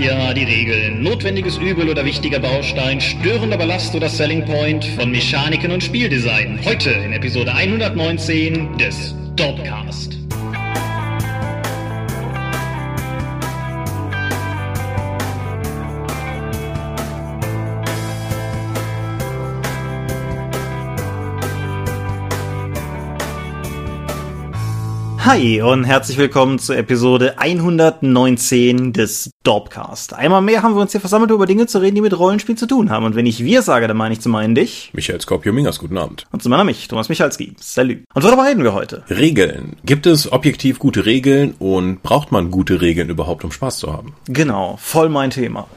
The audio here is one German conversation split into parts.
Mafia, die Regeln, notwendiges Übel oder wichtiger Baustein, störender Ballast oder Selling Point von Mechaniken und Spieldesign. Heute in Episode 119 des Dorpcast. Hi und herzlich willkommen zur Episode 119 des Dorpcast. Einmal mehr haben wir uns hier versammelt, über Dinge zu reden, die mit Rollenspiel zu tun haben. Und wenn ich wir sage, dann meine ich zum einen dich. Michael Skorpio-Mingers, guten Abend. Und zum anderen mich, Thomas Michalski. Salut. Und worüber reden wir heute? Regeln. Gibt es objektiv gute Regeln und braucht man gute Regeln überhaupt, um Spaß zu haben? Genau, voll mein Thema.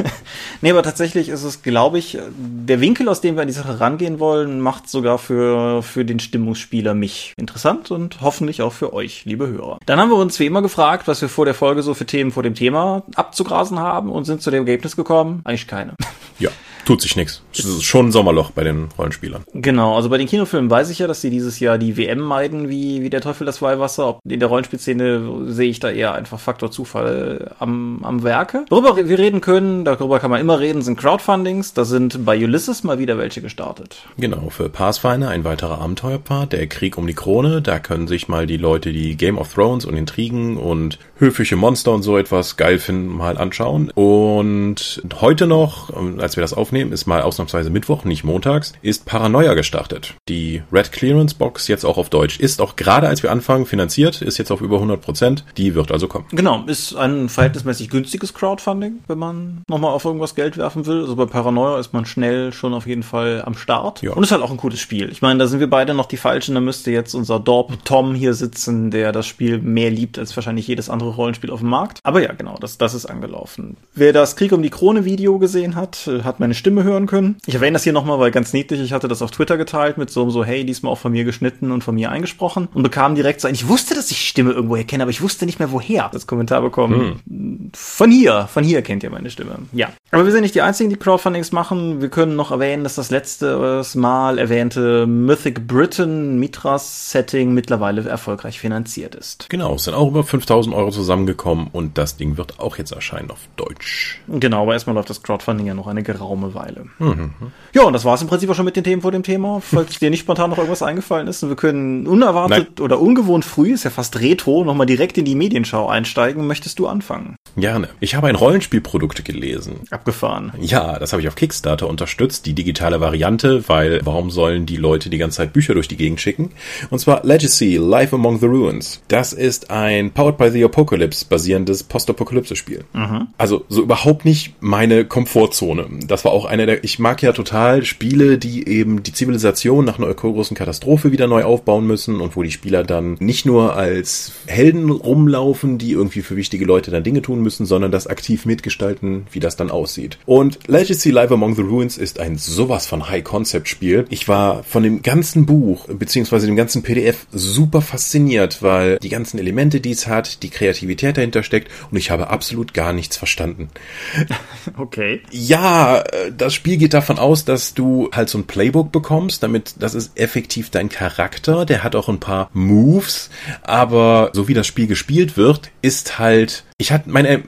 nee, aber tatsächlich ist es, glaube ich, der Winkel, aus dem wir an die Sache rangehen wollen, macht sogar für, für den Stimmungsspieler mich interessant und hoffentlich auch für euch, liebe Hörer. Dann haben wir uns wie immer gefragt, was wir vor der Folge so für Themen vor dem Thema abzugrasen haben und sind zu dem Ergebnis gekommen, eigentlich keine. Ja. Tut sich nichts. Es ist schon ein Sommerloch bei den Rollenspielern. Genau, also bei den Kinofilmen weiß ich ja, dass sie dieses Jahr die WM meiden, wie, wie der Teufel das Weihwasser. In der Rollenspielszene sehe ich da eher einfach Faktor Zufall am, am Werke. Worüber wir reden können, darüber kann man immer reden, sind Crowdfundings. Da sind bei Ulysses mal wieder welche gestartet. Genau, für Pathfinder ein weiterer Abenteuerpart, der Krieg um die Krone. Da können sich mal die Leute, die Game of Thrones und Intrigen und höfische Monster und so etwas geil finden, mal anschauen. Und heute noch, als wir das aufnehmen, aufnehmen, ist mal ausnahmsweise Mittwoch, nicht montags, ist Paranoia gestartet. Die Red Clearance Box jetzt auch auf Deutsch. Ist auch gerade als wir anfangen finanziert, ist jetzt auf über 100 Prozent. Die wird also kommen. Genau, ist ein verhältnismäßig günstiges Crowdfunding, wenn man nochmal auf irgendwas Geld werfen will. Also bei Paranoia ist man schnell schon auf jeden Fall am Start. Ja. Und ist halt auch ein gutes Spiel. Ich meine, da sind wir beide noch die Falschen. Da müsste jetzt unser Dorp Tom hier sitzen, der das Spiel mehr liebt als wahrscheinlich jedes andere Rollenspiel auf dem Markt. Aber ja, genau, das, das ist angelaufen. Wer das Krieg um die Krone Video gesehen hat, hat meine Stimme hören können. Ich erwähne das hier nochmal, weil ganz niedlich, ich hatte das auf Twitter geteilt mit so, so, hey, diesmal auch von mir geschnitten und von mir eingesprochen und bekam direkt so ein, ich wusste, dass ich Stimme irgendwoher kenne, aber ich wusste nicht mehr woher. Das Kommentar bekommen. Hm. Von hier, von hier kennt ihr meine Stimme. Ja. Aber wir sind nicht die einzigen, die Crowdfundings machen. Wir können noch erwähnen, dass das letzte Mal erwähnte Mythic Britain Mitras Setting mittlerweile erfolgreich finanziert ist. Genau, es sind auch über 5000 Euro zusammengekommen und das Ding wird auch jetzt erscheinen auf Deutsch. Genau, aber erstmal läuft das Crowdfunding ja noch eine geraume Weile. Mhm. Ja, und das war es im Prinzip auch schon mit den Themen vor dem Thema. Falls dir nicht spontan noch irgendwas eingefallen ist, und wir können unerwartet Nein. oder ungewohnt früh, ist ja fast retro, nochmal direkt in die Medienschau einsteigen. Möchtest du anfangen? Gerne. Ich habe ein Rollenspielprodukt gelesen. Abgefahren. Ja, das habe ich auf Kickstarter unterstützt, die digitale Variante, weil warum sollen die Leute die ganze Zeit Bücher durch die Gegend schicken? Und zwar Legacy, Life Among the Ruins. Das ist ein Powered by the Apocalypse basierendes Postapokalypse-Spiel. Mhm. Also so überhaupt nicht meine Komfortzone. Das war auch einer der, ich mag ja total Spiele, die eben die Zivilisation nach einer großen Katastrophe wieder neu aufbauen müssen und wo die Spieler dann nicht nur als Helden rumlaufen, die irgendwie für wichtige Leute dann Dinge tun müssen, sondern das aktiv mitgestalten, wie das dann aussieht. Und Legacy Live Among the Ruins ist ein sowas von High-Concept-Spiel. Ich war von dem ganzen Buch, beziehungsweise dem ganzen PDF super fasziniert, weil die ganzen Elemente, die es hat, die Kreativität dahinter steckt und ich habe absolut gar nichts verstanden. Okay. Ja, das Spiel geht davon aus, dass du halt so ein Playbook bekommst, damit das ist effektiv dein Charakter, der hat auch ein paar Moves, aber so wie das Spiel gespielt wird, ist halt ich hatte meine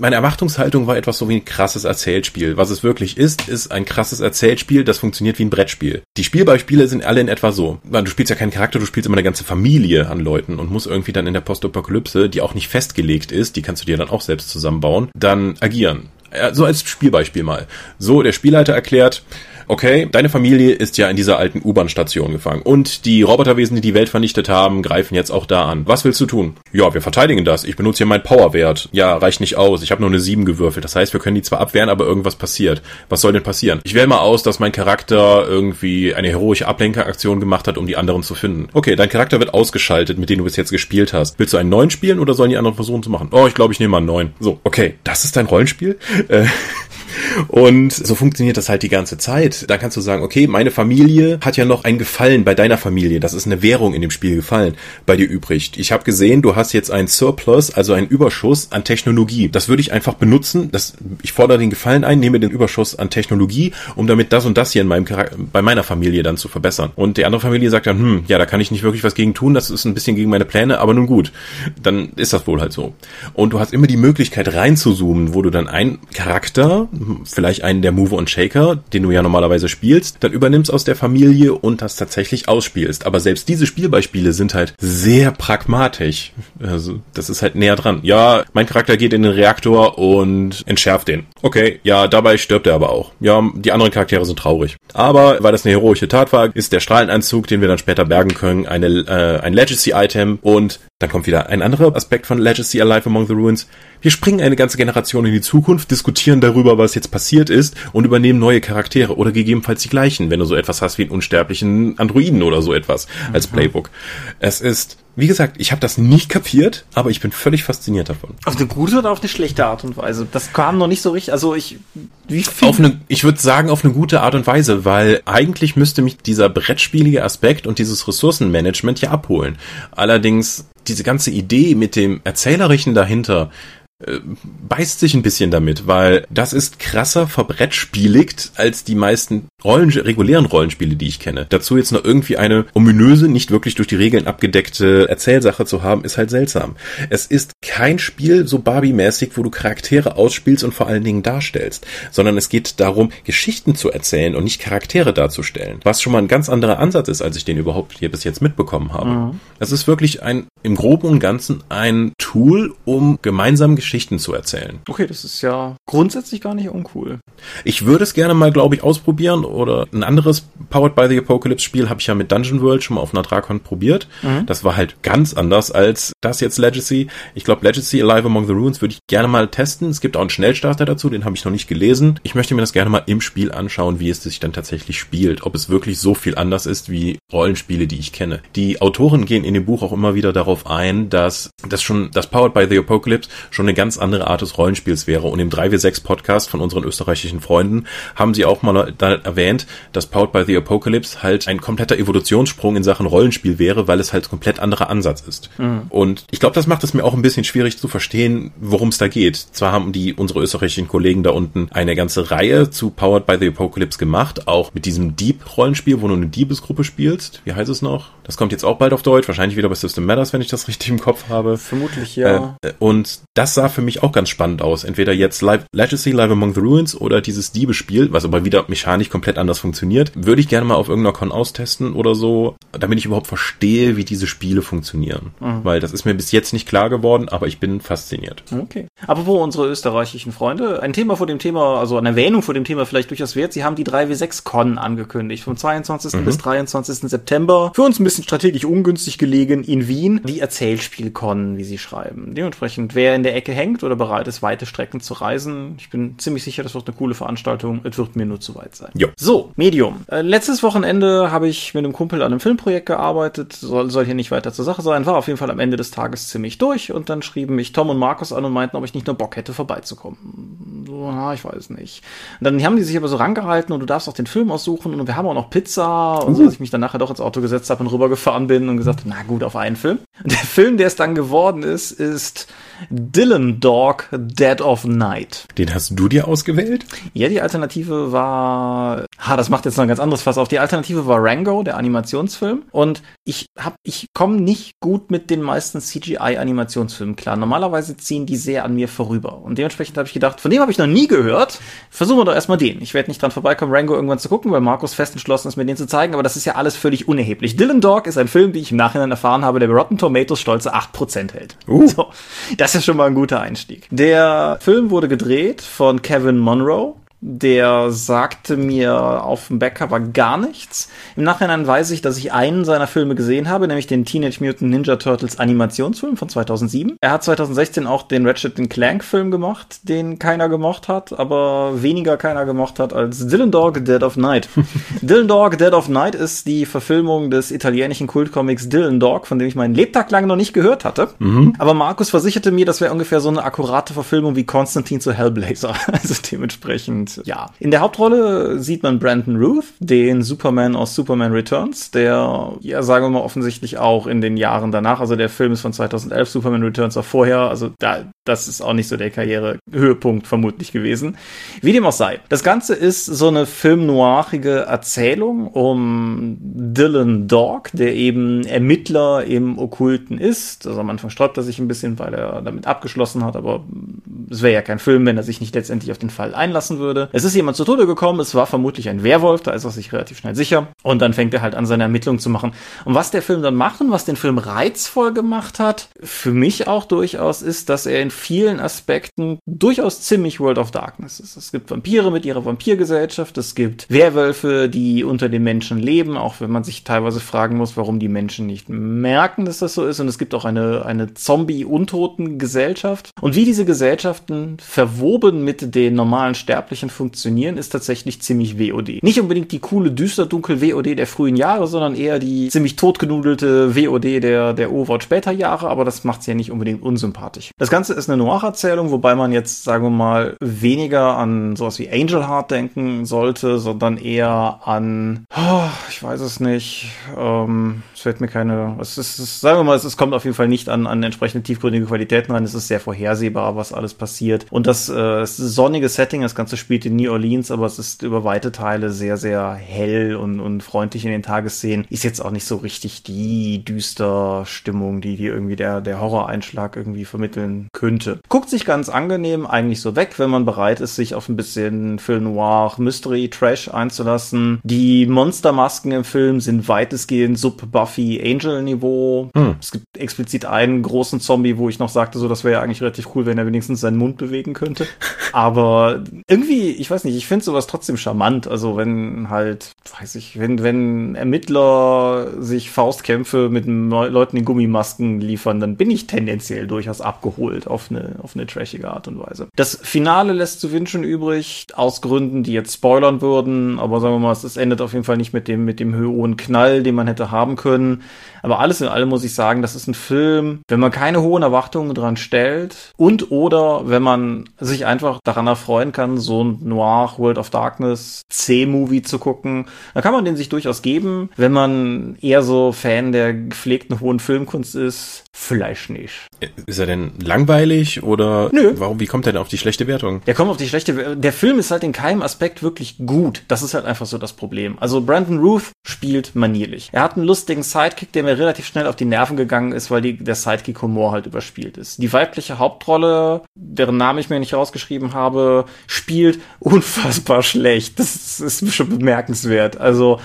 meine Erwartungshaltung war etwas so wie ein krasses Erzählspiel. Was es wirklich ist, ist ein krasses Erzählspiel, das funktioniert wie ein Brettspiel. Die Spielbeispiele sind alle in etwa so. Du spielst ja keinen Charakter, du spielst immer eine ganze Familie an Leuten und musst irgendwie dann in der Postapokalypse, die auch nicht festgelegt ist, die kannst du dir dann auch selbst zusammenbauen, dann agieren. So als Spielbeispiel mal. So, der Spielleiter erklärt, okay, deine Familie ist ja in dieser alten U-Bahn-Station gefangen und die Roboterwesen, die die Welt vernichtet haben, greifen jetzt auch da an. Was willst du tun? Ja, wir verteidigen das. Ich benutze hier meinen Powerwert. Ja, reicht nicht aus. Ich habe nur eine 7 gewürfelt. Das heißt, wir können die zwar abwehren, aber irgendwas passiert. Was soll denn passieren? Ich wähle mal aus, dass mein Charakter irgendwie eine heroische Ablenkeraktion gemacht hat, um die anderen zu finden. Okay, dein Charakter wird ausgeschaltet, mit dem du bis jetzt gespielt hast. Willst du einen neuen spielen oder sollen die anderen versuchen zu machen? Oh, ich glaube, ich nehme mal einen neuen. So, okay, das ist dein Rollenspiel? Äh, Und so funktioniert das halt die ganze Zeit. Da kannst du sagen, okay, meine Familie hat ja noch ein Gefallen bei deiner Familie. Das ist eine Währung in dem Spiel Gefallen bei dir übrig. Ich habe gesehen, du hast jetzt einen Surplus, also einen Überschuss an Technologie. Das würde ich einfach benutzen. Das, ich fordere den Gefallen ein, nehme den Überschuss an Technologie, um damit das und das hier in meinem bei meiner Familie dann zu verbessern. Und die andere Familie sagt dann, hm, ja, da kann ich nicht wirklich was gegen tun. Das ist ein bisschen gegen meine Pläne, aber nun gut. Dann ist das wohl halt so. Und du hast immer die Möglichkeit reinzuzoomen, wo du dann einen Charakter, vielleicht einen der Mover und Shaker, den du ja normalerweise spielst, dann übernimmst aus der Familie und das tatsächlich ausspielst. Aber selbst diese Spielbeispiele sind halt sehr pragmatisch. Also, das ist halt näher dran. Ja, mein Charakter geht in den Reaktor und entschärft den. Okay, ja, dabei stirbt er aber auch. Ja, die anderen Charaktere sind traurig. Aber weil das eine heroische Tat war, ist der Strahlenanzug, den wir dann später bergen können, eine, äh, ein Legacy-Item und dann kommt wieder ein anderer Aspekt von Legacy Alive Among the Ruins. Wir springen eine ganze Generation in die Zukunft, diskutieren darüber, was jetzt passiert ist und übernehmen neue Charaktere oder gegebenenfalls die gleichen, wenn du so etwas hast wie einen unsterblichen Androiden oder so etwas als mhm. Playbook. Es ist wie gesagt, ich habe das nicht kapiert, aber ich bin völlig fasziniert davon. Auf eine gute oder auf eine schlechte Art und Weise? Das kam noch nicht so richtig. Also ich, wie viel? Auf eine, ich würde sagen auf eine gute Art und Weise, weil eigentlich müsste mich dieser brettspielige Aspekt und dieses Ressourcenmanagement ja abholen. Allerdings diese ganze Idee mit dem Erzählerischen dahinter, beißt sich ein bisschen damit, weil das ist krasser verbrettspieligt als die meisten Rollen, regulären Rollenspiele, die ich kenne. Dazu jetzt noch irgendwie eine ominöse, nicht wirklich durch die Regeln abgedeckte Erzählsache zu haben, ist halt seltsam. Es ist kein Spiel so Barbie-mäßig, wo du Charaktere ausspielst und vor allen Dingen darstellst, sondern es geht darum, Geschichten zu erzählen und nicht Charaktere darzustellen. Was schon mal ein ganz anderer Ansatz ist, als ich den überhaupt hier bis jetzt mitbekommen habe. Mhm. Das ist wirklich ein, im Groben und Ganzen ein Tool, um gemeinsam Geschichten zu erzählen. Okay, das ist ja grundsätzlich gar nicht uncool. Ich würde es gerne mal, glaube ich, ausprobieren oder ein anderes Powered by the Apocalypse Spiel habe ich ja mit Dungeon World schon mal auf einer Drakon probiert. Mhm. Das war halt ganz anders als das jetzt Legacy. Ich glaube, Legacy Alive Among the Ruins würde ich gerne mal testen. Es gibt auch einen Schnellstarter dazu, den habe ich noch nicht gelesen. Ich möchte mir das gerne mal im Spiel anschauen, wie es sich dann tatsächlich spielt. Ob es wirklich so viel anders ist wie Rollenspiele, die ich kenne. Die Autoren gehen in dem Buch auch immer wieder darauf ein, dass das schon, das Powered by the Apocalypse schon eine ganz andere Art des Rollenspiels wäre. Und im 3W6 Podcast von unseren österreichischen Freunden haben sie auch mal erwähnt, dass Powered by the Apocalypse halt ein kompletter Evolutionssprung in Sachen Rollenspiel wäre, weil es halt komplett anderer Ansatz ist. Mhm. Und ich glaube, das macht es mir auch ein bisschen schwierig zu verstehen, worum es da geht. Zwar haben die unsere österreichischen Kollegen da unten eine ganze Reihe zu Powered by the Apocalypse gemacht, auch mit diesem Deep-Rollenspiel, wo du eine Diebesgruppe spielst. Wie heißt es noch? Das kommt jetzt auch bald auf Deutsch, wahrscheinlich wieder bei System Matters, wenn ich das richtig im Kopf habe. Vermutlich ja. Äh, und das sah für mich auch ganz spannend aus. Entweder jetzt Live, Legacy Live Among the Ruins oder dieses Diebespiel, was aber wieder mechanisch komplett anders funktioniert. Würde ich gerne mal auf irgendeiner Con austesten oder so, damit ich überhaupt verstehe, wie diese Spiele funktionieren. Mhm. Weil das ist mir bis jetzt nicht klar geworden, aber ich bin fasziniert. Okay. Aber wo unsere österreichischen Freunde, ein Thema vor dem Thema, also eine Erwähnung vor dem Thema vielleicht durchaus wert, sie haben die 3W6 Con angekündigt, vom 22. Mhm. bis 23. September. Für uns ein bisschen strategisch ungünstig gelegen in Wien. Die Erzählspiel-Con, wie sie schreiben. Dementsprechend, wer in der Ecke hängt oder bereit ist, weite Strecken zu reisen, ich bin ziemlich sicher, das wird eine coole Veranstaltung. Es wird mir nur zu weit sein. Jo. So, Medium. Äh, letztes Wochenende habe ich mit einem Kumpel an einem Filmprojekt gearbeitet. Soll, soll hier nicht weiter zur Sache sein. War auf jeden Fall am Ende des Tages ziemlich durch. Und dann schrieben mich Tom und Markus an und meinten, ob ich nicht nur Bock hätte, vorbeizukommen. So, na, ich weiß nicht. Und dann haben die sich aber so rangehalten und du darfst auch den Film aussuchen und wir haben auch noch Pizza. Und so, dass ich mich dann nachher doch ins Auto gesetzt habe und rübergefahren bin und gesagt, na gut, auf einen Film. Und der Film, der es dann geworden ist, ist Dylan Dog Dead of Night. Den hast du dir ausgewählt? Ja, die Alternative war, ha, das macht jetzt noch ein ganz anderes Fass auf. Die Alternative war Rango, der Animationsfilm. Und ich hab, ich komme nicht gut mit den meisten CGI-Animationsfilmen klar. Normalerweise ziehen die sehr an mir vorüber. Und dementsprechend habe ich gedacht, von dem habe ich noch nie gehört. Versuchen wir doch erstmal den. Ich werde nicht dran vorbeikommen, Rango irgendwann zu gucken, weil Markus fest entschlossen ist, mir den zu zeigen. Aber das ist ja alles völlig unerheblich. Dylan Dog ist ein Film, wie ich im Nachhinein erfahren habe, der bei Rotten Tomatoes stolze 8% hält. Uh. So, das ist schon mal ein guter Einstieg. Der Film wurde gedreht von Kevin Monroe der sagte mir auf dem Backcover gar nichts. Im Nachhinein weiß ich, dass ich einen seiner Filme gesehen habe, nämlich den Teenage Mutant Ninja Turtles Animationsfilm von 2007. Er hat 2016 auch den Ratchet Clank Film gemacht, den keiner gemocht hat, aber weniger keiner gemocht hat als Dylan Dog Dead of Night. Dylan Dog Dead of Night ist die Verfilmung des italienischen Kultcomics Dylan Dog, von dem ich meinen Lebtag lang noch nicht gehört hatte. Mhm. Aber Markus versicherte mir, das wäre ungefähr so eine akkurate Verfilmung wie Konstantin zu Hellblazer. Also dementsprechend Und ja, in der Hauptrolle sieht man Brandon Ruth, den Superman aus Superman Returns, der, ja, sagen wir mal, offensichtlich auch in den Jahren danach, also der Film ist von 2011, Superman Returns war vorher, also da, das ist auch nicht so der Karrierehöhepunkt vermutlich gewesen. Wie dem auch sei. Das Ganze ist so eine filmnoirige Erzählung um Dylan Dog, der eben Ermittler im Okkulten ist. Also am Anfang sträubt er sich ein bisschen, weil er damit abgeschlossen hat, aber es wäre ja kein Film, wenn er sich nicht letztendlich auf den Fall einlassen würde. Es ist jemand zu Tode gekommen, es war vermutlich ein Werwolf, da ist er sich relativ schnell sicher. Und dann fängt er halt an, seine Ermittlungen zu machen. Und was der Film dann macht und was den Film reizvoll gemacht hat, für mich auch durchaus, ist, dass er in vielen Aspekten durchaus ziemlich World of Darkness ist. Es gibt Vampire mit ihrer Vampirgesellschaft, es gibt Werwölfe, die unter den Menschen leben, auch wenn man sich teilweise fragen muss, warum die Menschen nicht merken, dass das so ist. Und es gibt auch eine, eine Zombie-Untoten-Gesellschaft. Und wie diese Gesellschaften verwoben mit den normalen Sterblichen funktionieren, ist tatsächlich ziemlich WOD. Nicht unbedingt die coole, düster, dunkel WOD der frühen Jahre, sondern eher die ziemlich totgenudelte WOD der, der Overwatch später Jahre, aber das macht sie ja nicht unbedingt unsympathisch. Das Ganze ist eine Noir-Erzählung, wobei man jetzt, sagen wir mal, weniger an sowas wie Angel Heart denken sollte, sondern eher an, oh, ich weiß es nicht, ähm, es fällt mir keine, es ist, es, sagen wir mal, es, es kommt auf jeden Fall nicht an, an entsprechende tiefgründige Qualitäten rein, es ist sehr vorhersehbar, was alles passiert. Und das, äh, das sonnige Setting, das Ganze spielt in New Orleans, aber es ist über weite Teile sehr, sehr hell und, und freundlich in den Tagesszenen. Ist jetzt auch nicht so richtig die düster Stimmung, die, die irgendwie der, der Horroreinschlag irgendwie vermitteln könnte. Guckt sich ganz angenehm eigentlich so weg, wenn man bereit ist, sich auf ein bisschen Film Noir, Mystery, Trash einzulassen. Die Monstermasken im Film sind weitestgehend Sub-Buffy-Angel-Niveau. Hm. Es gibt explizit einen großen Zombie, wo ich noch sagte, so, das wäre ja eigentlich relativ cool, wenn er wenigstens seinen Mund bewegen könnte. Aber irgendwie, ich weiß nicht, ich finde sowas trotzdem charmant. Also wenn halt, weiß ich, wenn, wenn Ermittler sich Faustkämpfe mit Leuten in Gummimasken liefern, dann bin ich tendenziell durchaus abgeholt auf eine, auf eine trashige Art und Weise. Das Finale lässt zu wünschen übrig, aus Gründen, die jetzt spoilern würden, aber sagen wir mal, es endet auf jeden Fall nicht mit dem, mit dem hohen Knall, den man hätte haben können. Aber alles in allem muss ich sagen, das ist ein Film, wenn man keine hohen Erwartungen dran stellt und oder wenn man sich einfach daran erfreuen kann, so ein Noir World of Darkness C-Movie zu gucken, dann kann man den sich durchaus geben. Wenn man eher so Fan der gepflegten hohen Filmkunst ist, vielleicht nicht. Ist er denn langweilig oder Nö. warum, wie kommt er denn auf die schlechte Wertung? Der kommt auf die schlechte, der Film ist halt in keinem Aspekt wirklich gut. Das ist halt einfach so das Problem. Also Brandon Ruth spielt manierlich. Er hat einen lustigen Sidekick, der mir relativ schnell auf die Nerven gegangen ist, weil die, der Sidekick-Humor halt überspielt ist. Die weibliche Hauptrolle, deren Namen ich mir nicht rausgeschrieben habe, spielt unfassbar schlecht. Das ist schon bemerkenswert. Also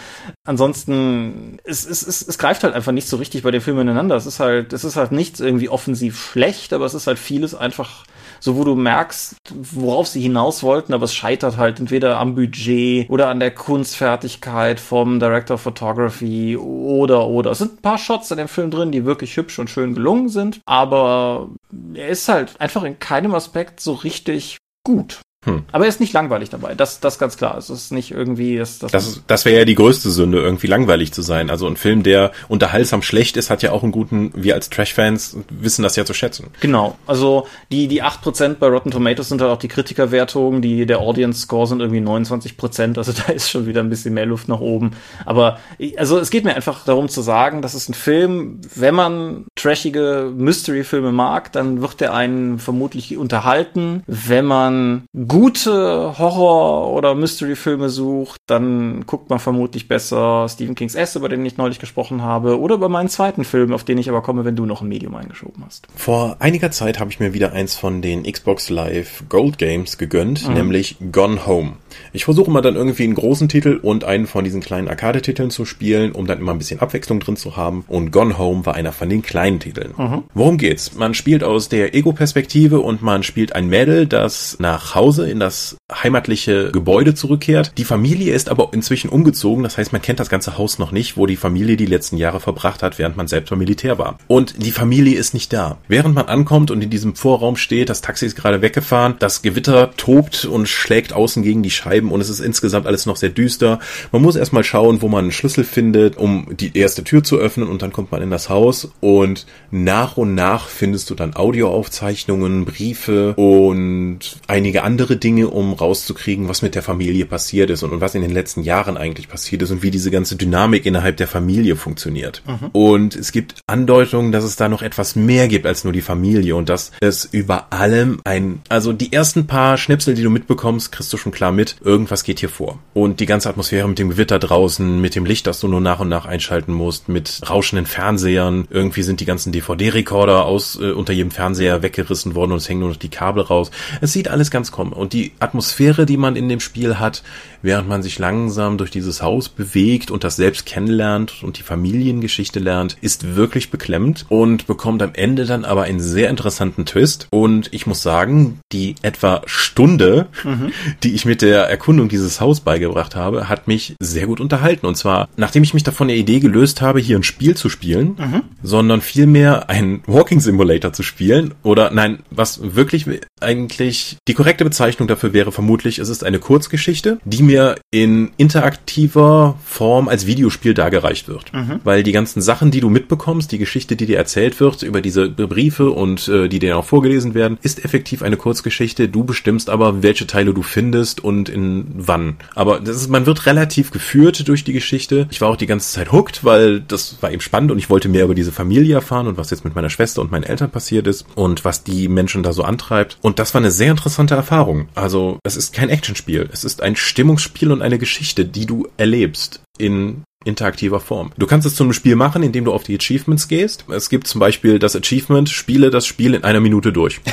ansonsten, es, es, es, es greift halt einfach nicht so richtig bei den Filmen ineinander. Es ist halt, es ist halt nichts irgendwie offensiv schlecht, aber es ist halt vieles einfach so wo du merkst, worauf sie hinaus wollten, aber es scheitert halt entweder am Budget oder an der Kunstfertigkeit vom Director of Photography oder oder. Es sind ein paar Shots in dem Film drin, die wirklich hübsch und schön gelungen sind, aber er ist halt einfach in keinem Aspekt so richtig gut. Hm. Aber er ist nicht langweilig dabei. Das, das ganz klar. Es ist nicht irgendwie, das, das, das, das wäre ja die größte Sünde, irgendwie langweilig zu sein. Also ein Film, der unterhaltsam schlecht ist, hat ja auch einen guten, wir als Trash-Fans wissen das ja zu schätzen. Genau. Also die, die 8% bei Rotten Tomatoes sind halt auch die Kritikerwertungen, die, der Audience Score sind irgendwie 29%. Also da ist schon wieder ein bisschen mehr Luft nach oben. Aber, also es geht mir einfach darum zu sagen, das ist ein Film, wenn man trashige Mystery-Filme mag, dann wird er einen vermutlich unterhalten. Wenn man gute Horror- oder Mystery-Filme sucht, dann guckt man vermutlich besser Stephen Kings S, über den ich neulich gesprochen habe, oder über meinen zweiten Film, auf den ich aber komme, wenn du noch ein Medium eingeschoben hast. Vor einiger Zeit habe ich mir wieder eins von den Xbox Live Gold Games gegönnt, mhm. nämlich Gone Home. Ich versuche mal dann irgendwie einen großen Titel und einen von diesen kleinen Arcade-Titeln zu spielen, um dann immer ein bisschen Abwechslung drin zu haben. Und Gone Home war einer von den kleinen Titeln. Mhm. Worum geht's? Man spielt aus der Ego-Perspektive und man spielt ein Mädel, das nach Hause in das heimatliche Gebäude zurückkehrt. Die Familie ist aber inzwischen umgezogen, das heißt, man kennt das ganze Haus noch nicht, wo die Familie die letzten Jahre verbracht hat, während man selbst beim Militär war. Und die Familie ist nicht da. Während man ankommt und in diesem Vorraum steht, das Taxi ist gerade weggefahren, das Gewitter tobt und schlägt außen gegen die Scheiben und es ist insgesamt alles noch sehr düster. Man muss erstmal schauen, wo man einen Schlüssel findet, um die erste Tür zu öffnen und dann kommt man in das Haus und Und nach und nach findest du dann Audioaufzeichnungen, Briefe und einige andere Dinge, um rauszukriegen, was mit der Familie passiert ist und, und was in den letzten Jahren eigentlich passiert ist und wie diese ganze Dynamik innerhalb der Familie funktioniert. Mhm. Und es gibt Andeutungen, dass es da noch etwas mehr gibt als nur die Familie und dass es über allem ein, also die ersten paar Schnipsel, die du mitbekommst, kriegst du schon klar mit, irgendwas geht hier vor. Und die ganze Atmosphäre mit dem Gewitter draußen, mit dem Licht, das du nur nach und nach einschalten musst, mit rauschenden Fernsehern, irgendwie sind die ganzen DVD-Rekorder aus äh, unter jedem Fernseher weggerissen worden und es hängen nur noch die Kabel raus. Es sieht alles ganz kommen. Und die Atmosphäre, die man in dem Spiel hat, während man sich langsam durch dieses Haus bewegt und das selbst kennenlernt und die Familiengeschichte lernt, ist wirklich beklemmend und bekommt am Ende dann aber einen sehr interessanten Twist. Und ich muss sagen, die etwa Stunde, mhm. die ich mit der Erkundung dieses Haus beigebracht habe, hat mich sehr gut unterhalten. Und zwar, nachdem ich mich davon der Idee gelöst habe, hier ein Spiel zu spielen, mhm. sondern vielmehr ein Walking Simulator zu spielen. Oder nein, was wirklich eigentlich die korrekte Bezeichnung dafür wäre vermutlich, es ist eine Kurzgeschichte, die mir in interaktiver Form als Videospiel dargereicht wird. Mhm. Weil die ganzen Sachen, die du mitbekommst, die Geschichte, die dir erzählt wird über diese Briefe und äh, die dir auch vorgelesen werden, ist effektiv eine Kurzgeschichte. Du bestimmst aber, welche Teile du findest und in wann. Aber das ist, man wird relativ geführt durch die Geschichte. Ich war auch die ganze Zeit hooked, weil das war eben spannend und ich wollte mehr über diese Familie erfahren und was jetzt mit meiner Schwester und meinen Eltern passiert ist und was die Menschen da so antreibt. Und das war eine sehr interessante Erfahrung. Also, es ist kein Actionspiel. Es ist ein Stimmungsspiel und eine Geschichte, die du erlebst in interaktiver Form. Du kannst es zu einem Spiel machen, indem du auf die Achievements gehst. Es gibt zum Beispiel das Achievement, spiele das Spiel in einer Minute durch.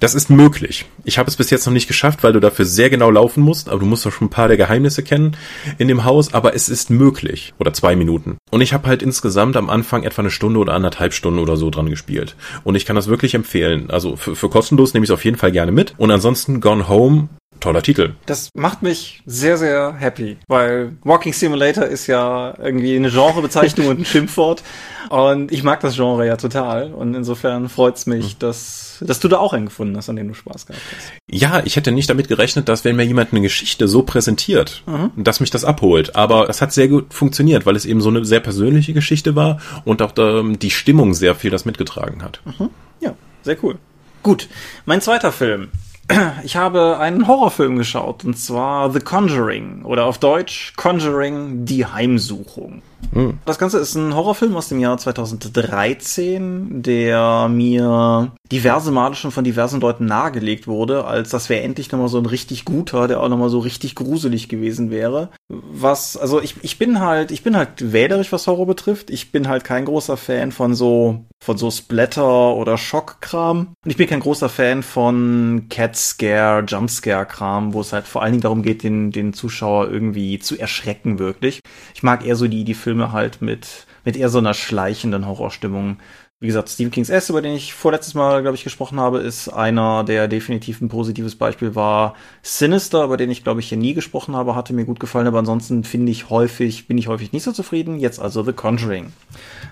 Das ist möglich. Ich habe es bis jetzt noch nicht geschafft, weil du dafür sehr genau laufen musst, aber du musst doch schon ein paar der Geheimnisse kennen in dem Haus, aber es ist möglich. Oder zwei Minuten. Und ich habe halt insgesamt am Anfang etwa eine Stunde oder anderthalb Stunden oder so dran gespielt. Und ich kann das wirklich empfehlen. Also für, für kostenlos nehme ich es auf jeden Fall gerne mit. Und ansonsten Gone Home toller Titel. Das macht mich sehr, sehr happy, weil Walking Simulator ist ja irgendwie eine Genrebezeichnung und ein Schimpfwort. Und ich mag das Genre ja total. Und insofern freut's mich, mhm. dass, dass du da auch einen gefunden hast, an dem du Spaß gehabt hast. Ja, ich hätte nicht damit gerechnet, dass wenn mir jemand eine Geschichte so präsentiert, mhm. dass mich das abholt. Aber es hat sehr gut funktioniert, weil es eben so eine sehr persönliche Geschichte war und auch ähm, die Stimmung sehr viel das mitgetragen hat. Mhm. Ja, sehr cool. Gut, mein zweiter Film ich habe einen Horrorfilm geschaut, und zwar The Conjuring oder auf Deutsch Conjuring, die Heimsuchung. Mhm. Das Ganze ist ein Horrorfilm aus dem Jahr 2013, der mir diverse Male schon von diversen Leuten nahegelegt wurde, als das wäre endlich nochmal so ein richtig guter, der auch nochmal so richtig gruselig gewesen wäre. Was, also ich, ich bin halt, ich bin halt wählerisch, was Horror betrifft. Ich bin halt kein großer Fan von so, von so Splatter oder Schockkram. Und ich bin kein großer Fan von Cat Scare, Jumpscare Kram, wo es halt vor allen Dingen darum geht, den, den Zuschauer irgendwie zu erschrecken, wirklich. Ich mag eher so die, die Filme halt mit, mit eher so einer schleichenden Horrorstimmung. Wie gesagt, Stephen King's S, über den ich vorletztes Mal, glaube ich, gesprochen habe, ist einer, der definitiv ein positives Beispiel war. Sinister, über den ich, glaube ich, hier nie gesprochen habe, hatte mir gut gefallen, aber ansonsten finde ich häufig, bin ich häufig nicht so zufrieden. Jetzt also The Conjuring.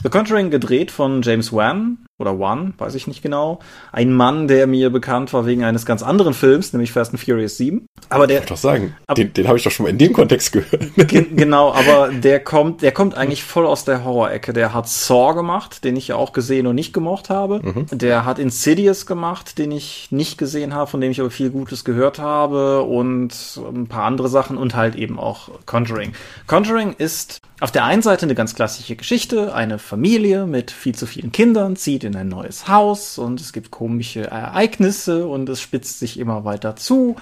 The Conjuring gedreht von James Wan, oder One, weiß ich nicht genau. Ein Mann, der mir bekannt war wegen eines ganz anderen Films, nämlich Fast and Furious 7. Aber der. Ich doch sagen, ab, den, den habe ich doch schon mal in dem Kontext gehört. genau, aber der kommt, der kommt eigentlich voll aus der Horror-Ecke. Der hat Saw gemacht, den ich ja auch gesehen und nicht gemocht habe. Mhm. Der hat Insidious gemacht, den ich nicht gesehen habe, von dem ich aber viel Gutes gehört habe und ein paar andere Sachen und halt eben auch Conjuring. Conjuring ist auf der einen Seite eine ganz klassische Geschichte, eine Familie mit viel zu vielen Kindern zieht in ein neues Haus und es gibt komische Ereignisse und es spitzt sich immer weiter zu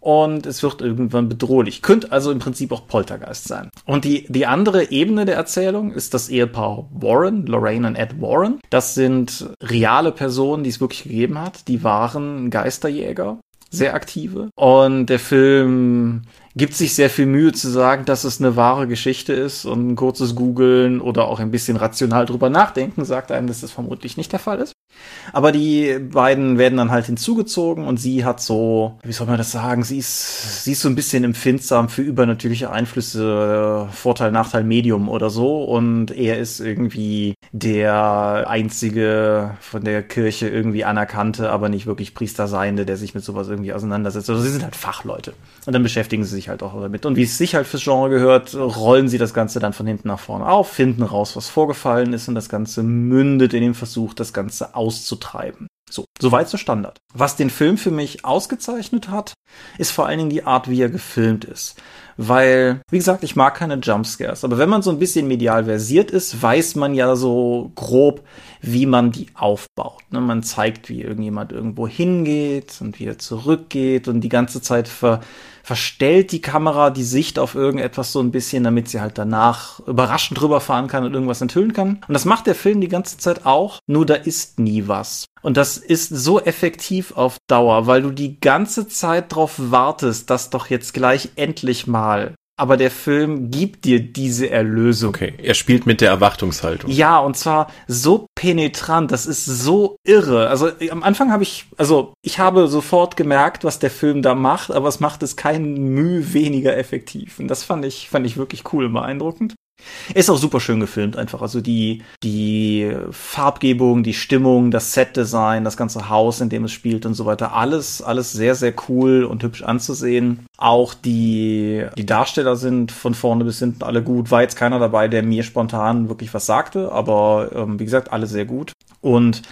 und es wird irgendwann bedrohlich. Könnte also im Prinzip auch Poltergeist sein. Und die, die andere Ebene der Erzählung ist das Ehepaar Warren, Lorraine und Ed Warren. Das sind reale Personen, die es wirklich gegeben hat. Die waren Geisterjäger, sehr aktive. Und der Film gibt sich sehr viel Mühe zu sagen, dass es eine wahre Geschichte ist und ein kurzes Googeln oder auch ein bisschen rational drüber nachdenken sagt einem, dass das vermutlich nicht der Fall ist. Aber die beiden werden dann halt hinzugezogen und sie hat so, wie soll man das sagen, sie ist, sie ist so ein bisschen empfindsam für übernatürliche Einflüsse, Vorteil, Nachteil, Medium oder so und er ist irgendwie der einzige von der Kirche irgendwie anerkannte, aber nicht wirklich Priester seiende, der sich mit sowas irgendwie auseinandersetzt. Also sie sind halt Fachleute. Und dann beschäftigen sie sich halt auch damit. Und wie es sich halt fürs Genre gehört, rollen sie das Ganze dann von hinten nach vorne auf, finden raus, was vorgefallen ist und das Ganze mündet in den Versuch, das Ganze auszutreiben. So, soweit so Standard. Was den Film für mich ausgezeichnet hat, ist vor allen Dingen die Art, wie er gefilmt ist. Weil, wie gesagt, ich mag keine Jumpscares, aber wenn man so ein bisschen medial versiert ist, weiß man ja so grob, wie man die aufbaut. Ne? Man zeigt, wie irgendjemand irgendwo hingeht und wie er zurückgeht und die ganze Zeit ver verstellt die Kamera die Sicht auf irgendetwas so ein bisschen, damit sie halt danach überraschend drüber fahren kann und irgendwas enthüllen kann. Und das macht der Film die ganze Zeit auch, nur da ist nie was. Und das ist so effektiv auf Dauer, weil du die ganze Zeit drauf wartest, dass doch jetzt gleich endlich mal aber der Film gibt dir diese Erlösung. Okay, er spielt mit der Erwartungshaltung. Ja, und zwar so penetrant, das ist so irre. Also am Anfang habe ich, also ich habe sofort gemerkt, was der Film da macht, aber es macht es kein Mühe weniger effektiv. Und das fand ich, fand ich wirklich cool und beeindruckend. Ist auch super schön gefilmt, einfach. Also die, die Farbgebung, die Stimmung, das Setdesign, das ganze Haus, in dem es spielt und so weiter. Alles, alles sehr, sehr cool und hübsch anzusehen. Auch die, die Darsteller sind von vorne bis hinten alle gut. War jetzt keiner dabei, der mir spontan wirklich was sagte, aber ähm, wie gesagt, alle sehr gut. Und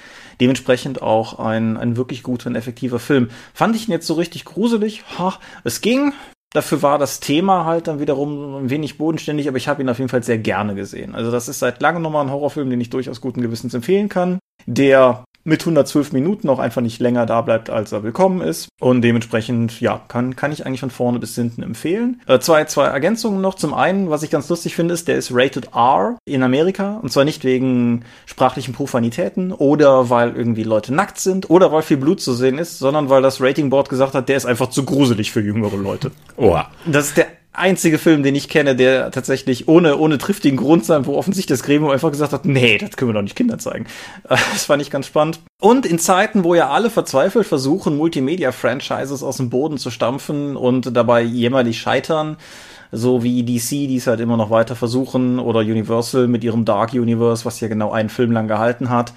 dementsprechend auch ein, ein wirklich guter und effektiver Film. Fand ich ihn jetzt so richtig gruselig? Ha, es ging. Dafür war das Thema halt dann wiederum ein wenig bodenständig, aber ich habe ihn auf jeden Fall sehr gerne gesehen. Also das ist seit langem nochmal ein Horrorfilm, den ich durchaus guten Gewissens empfehlen kann, der mit 112 Minuten auch einfach nicht länger da bleibt, als er willkommen ist. Und dementsprechend, ja, kann, kann ich eigentlich von vorne bis hinten empfehlen. Äh, zwei, zwei Ergänzungen noch. Zum einen, was ich ganz lustig finde, ist, der ist rated R in Amerika. Und zwar nicht wegen sprachlichen Profanitäten oder weil irgendwie Leute nackt sind oder weil viel Blut zu sehen ist, sondern weil das Rating Board gesagt hat, der ist einfach zu gruselig für jüngere Leute. Oha. Das ist der einzige Film, den ich kenne, der tatsächlich ohne, ohne triftigen Grund sein, wo offensichtlich das Gremium einfach gesagt hat, nee, das können wir doch nicht Kindern zeigen. Das fand ich ganz spannend. Und in Zeiten, wo ja alle verzweifelt versuchen, Multimedia-Franchises aus dem Boden zu stampfen und dabei jämmerlich scheitern, so wie DC, die es halt immer noch weiter versuchen, oder Universal mit ihrem Dark Universe, was ja genau einen Film lang gehalten hat,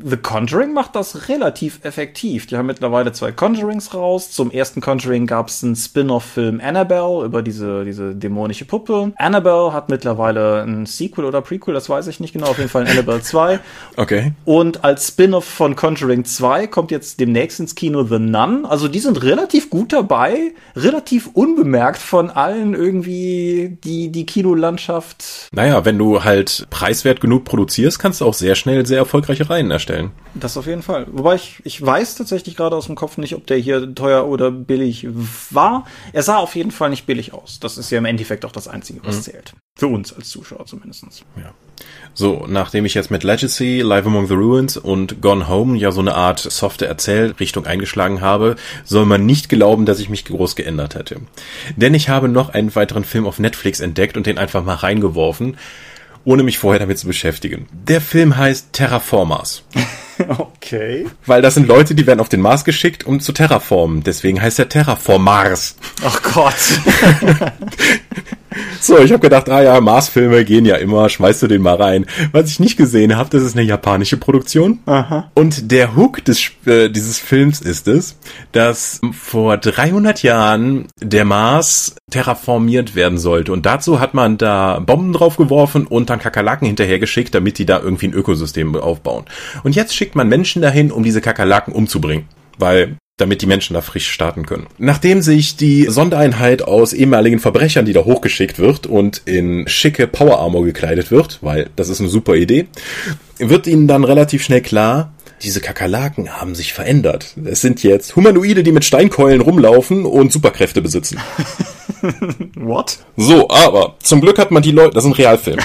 The Conjuring macht das relativ effektiv. Die haben mittlerweile zwei Conjurings raus. Zum ersten Conjuring gab es einen Spin-off-Film Annabelle über diese, diese dämonische Puppe. Annabelle hat mittlerweile ein Sequel oder Prequel, das weiß ich nicht genau. Auf jeden Fall ein Annabelle 2. Okay. Und als Spin-off von Conjuring 2 kommt jetzt demnächst ins Kino The Nun. Also die sind relativ gut dabei, relativ unbemerkt von allen irgendwie die, die Kinolandschaft. Naja, wenn du halt preiswert genug produzierst, kannst du auch sehr schnell sehr erfolgreiche Reihen erstellen herstellen. Das auf jeden Fall. Wobei ich, ich weiß tatsächlich gerade aus dem Kopf nicht, ob der hier teuer oder billig war. Er sah auf jeden Fall nicht billig aus. Das ist ja im Endeffekt auch das Einzige, was mhm. zählt. Für uns als Zuschauer zumindest. Ja. So, nachdem ich jetzt mit Legacy, Live Among the Ruins und Gone Home ja so eine Art softe Erzählrichtung eingeschlagen habe, soll man nicht glauben, dass ich mich groß geändert hätte. Denn ich habe noch einen weiteren Film auf Netflix entdeckt und den einfach mal reingeworfen ohne mich vorher damit zu beschäftigen. Der Film heißt Terraformers. Okay. Weil das sind Leute, die werden auf den Mars geschickt, um zu terraformen. Deswegen heißt er Terraformars. Ach Gott. so, ich habe gedacht, ah ja, Mars-Filme gehen ja immer, schmeißt du den mal rein. Was ich nicht gesehen habe, das ist eine japanische Produktion. Aha. Und der Hook des, äh, dieses Films ist es, dass vor 300 Jahren der Mars terraformiert werden sollte. Und dazu hat man da Bomben draufgeworfen und dann Kakerlaken hinterhergeschickt, damit die da irgendwie ein Ökosystem aufbauen. Und jetzt schickt man Menschen dahin, um diese Kakerlaken umzubringen. Weil damit die Menschen da frisch starten können. Nachdem sich die Sondereinheit aus ehemaligen Verbrechern, die da hochgeschickt wird und in schicke Power Armor gekleidet wird, weil das ist eine super Idee, wird ihnen dann relativ schnell klar, diese Kakerlaken haben sich verändert. Es sind jetzt Humanoide, die mit Steinkeulen rumlaufen und Superkräfte besitzen. What? So, aber zum Glück hat man die Leute, das ist ein Realfilm.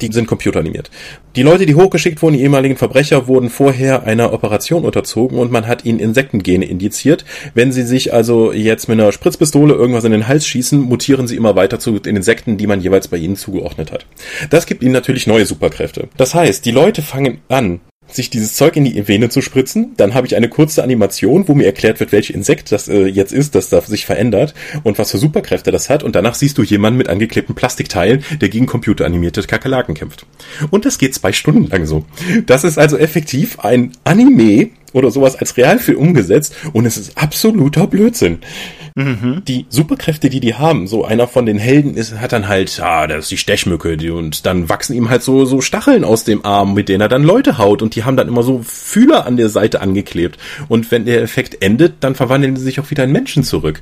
Die sind computeranimiert. Die Leute, die hochgeschickt wurden, die ehemaligen Verbrecher, wurden vorher einer Operation unterzogen und man hat ihnen Insektengene indiziert. Wenn sie sich also jetzt mit einer Spritzpistole irgendwas in den Hals schießen, mutieren sie immer weiter zu den Insekten, die man jeweils bei ihnen zugeordnet hat. Das gibt ihnen natürlich neue Superkräfte. Das heißt, die Leute fangen an, sich dieses Zeug in die Vene zu spritzen. Dann habe ich eine kurze Animation, wo mir erklärt wird, welche Insekt das äh, jetzt ist, das da sich verändert und was für Superkräfte das hat. Und danach siehst du jemanden mit angeklebten Plastikteilen, der gegen computeranimierte Kakerlaken kämpft. Und das geht zwei Stunden lang so. Das ist also effektiv ein Anime oder sowas als Realfilm umgesetzt und es ist absoluter Blödsinn. Mhm. Die Superkräfte, die die haben, so einer von den Helden ist, hat dann halt, ah, das ist die Stechmücke, die, und dann wachsen ihm halt so, so Stacheln aus dem Arm, mit denen er dann Leute haut und die haben dann immer so Fühler an der Seite angeklebt. Und wenn der Effekt endet, dann verwandeln sie sich auch wieder in Menschen zurück.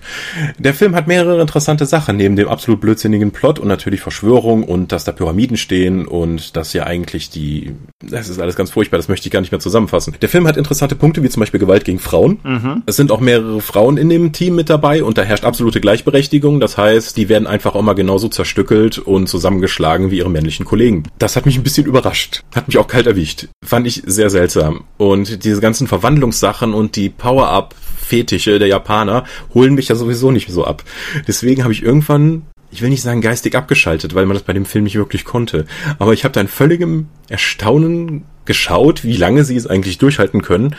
Der Film hat mehrere interessante Sachen, neben dem absolut blödsinnigen Plot und natürlich Verschwörung und dass da Pyramiden stehen und dass ja eigentlich die, das ist alles ganz furchtbar, das möchte ich gar nicht mehr zusammenfassen. Der Film hat interessante Punkte, wie zum Beispiel Gewalt gegen Frauen. Mhm. Es sind auch mehrere Frauen in dem Team mit dabei und da herrscht absolute Gleichberechtigung. Das heißt, die werden einfach auch mal genauso zerstückelt und zusammengeschlagen wie ihre männlichen Kollegen. Das hat mich ein bisschen überrascht. Hat mich auch kalt erwischt. Fand ich sehr seltsam. Und diese ganzen Verwandlungssachen und die Power-Up Fetische der Japaner holen mich ja sowieso nicht so ab. Deswegen habe ich irgendwann ich will nicht sagen geistig abgeschaltet, weil man das bei dem Film nicht wirklich konnte. Aber ich habe da in völligem Erstaunen geschaut, wie lange sie es eigentlich durchhalten können,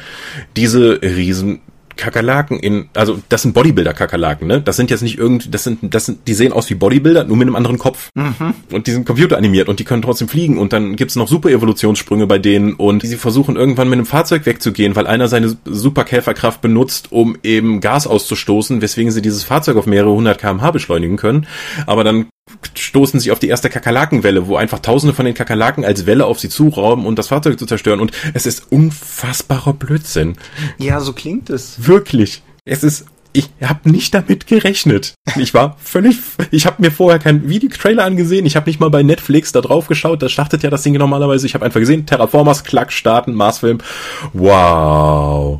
diese riesen Kakerlaken in, also das sind Bodybuilder-Kakerlaken, ne? Das sind jetzt nicht irgendwie, das sind, das sind, die sehen aus wie Bodybuilder, nur mit einem anderen Kopf. Mhm. Und die sind computeranimiert und die können trotzdem fliegen und dann gibt's noch super Evolutionssprünge bei denen und sie versuchen irgendwann mit einem Fahrzeug wegzugehen, weil einer seine Superkäferkraft benutzt, um eben Gas auszustoßen, weswegen sie dieses Fahrzeug auf mehrere hundert kmh beschleunigen können. Aber dann stoßen sie auf die erste Kakerlakenwelle, wo einfach tausende von den Kakerlaken als Welle auf sie zurauben und das Fahrzeug zu zerstören. Und es ist unfassbarer Blödsinn. Ja, so klingt es. Wirklich. Es ist ich habe nicht damit gerechnet. Ich war völlig, ich habe mir vorher keinen Videotrailer angesehen. Ich habe nicht mal bei Netflix da drauf geschaut. Da startet ja das Ding normalerweise. Ich habe einfach gesehen, Terraformers, Klack, starten, Marsfilm. Wow.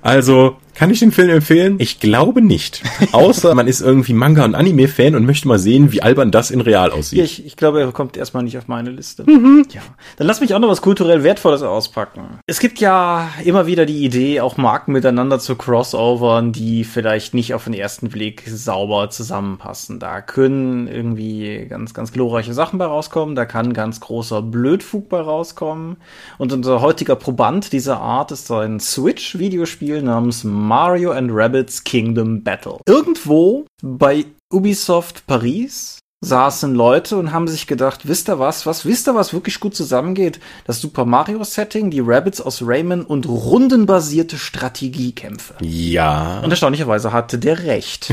Also kann ich den Film empfehlen? Ich glaube nicht. Außer man ist irgendwie Manga- und Anime-Fan und möchte mal sehen, wie albern das in real aussieht. Ja, ich, ich glaube, er kommt erstmal nicht auf meine Liste. Mhm. Ja. Dann lass mich auch noch was kulturell Wertvolles auspacken. Es gibt ja immer wieder die Idee, auch Marken miteinander zu crossovern, die vielleicht nicht auf den ersten Blick sauber zusammenpassen. Da können irgendwie ganz, ganz glorreiche Sachen bei rauskommen. Da kann ganz großer Blödfug bei rauskommen. Und unser heutiger Proband dieser Art ist ein Switch-Videospiel namens Mario and Rabbits Kingdom Battle. Irgendwo bei Ubisoft Paris saßen Leute und haben sich gedacht, wisst ihr was, was, wisst ihr was wirklich gut zusammengeht? Das Super Mario Setting, die Rabbits aus Rayman und rundenbasierte Strategiekämpfe. Ja. Und erstaunlicherweise hatte der recht.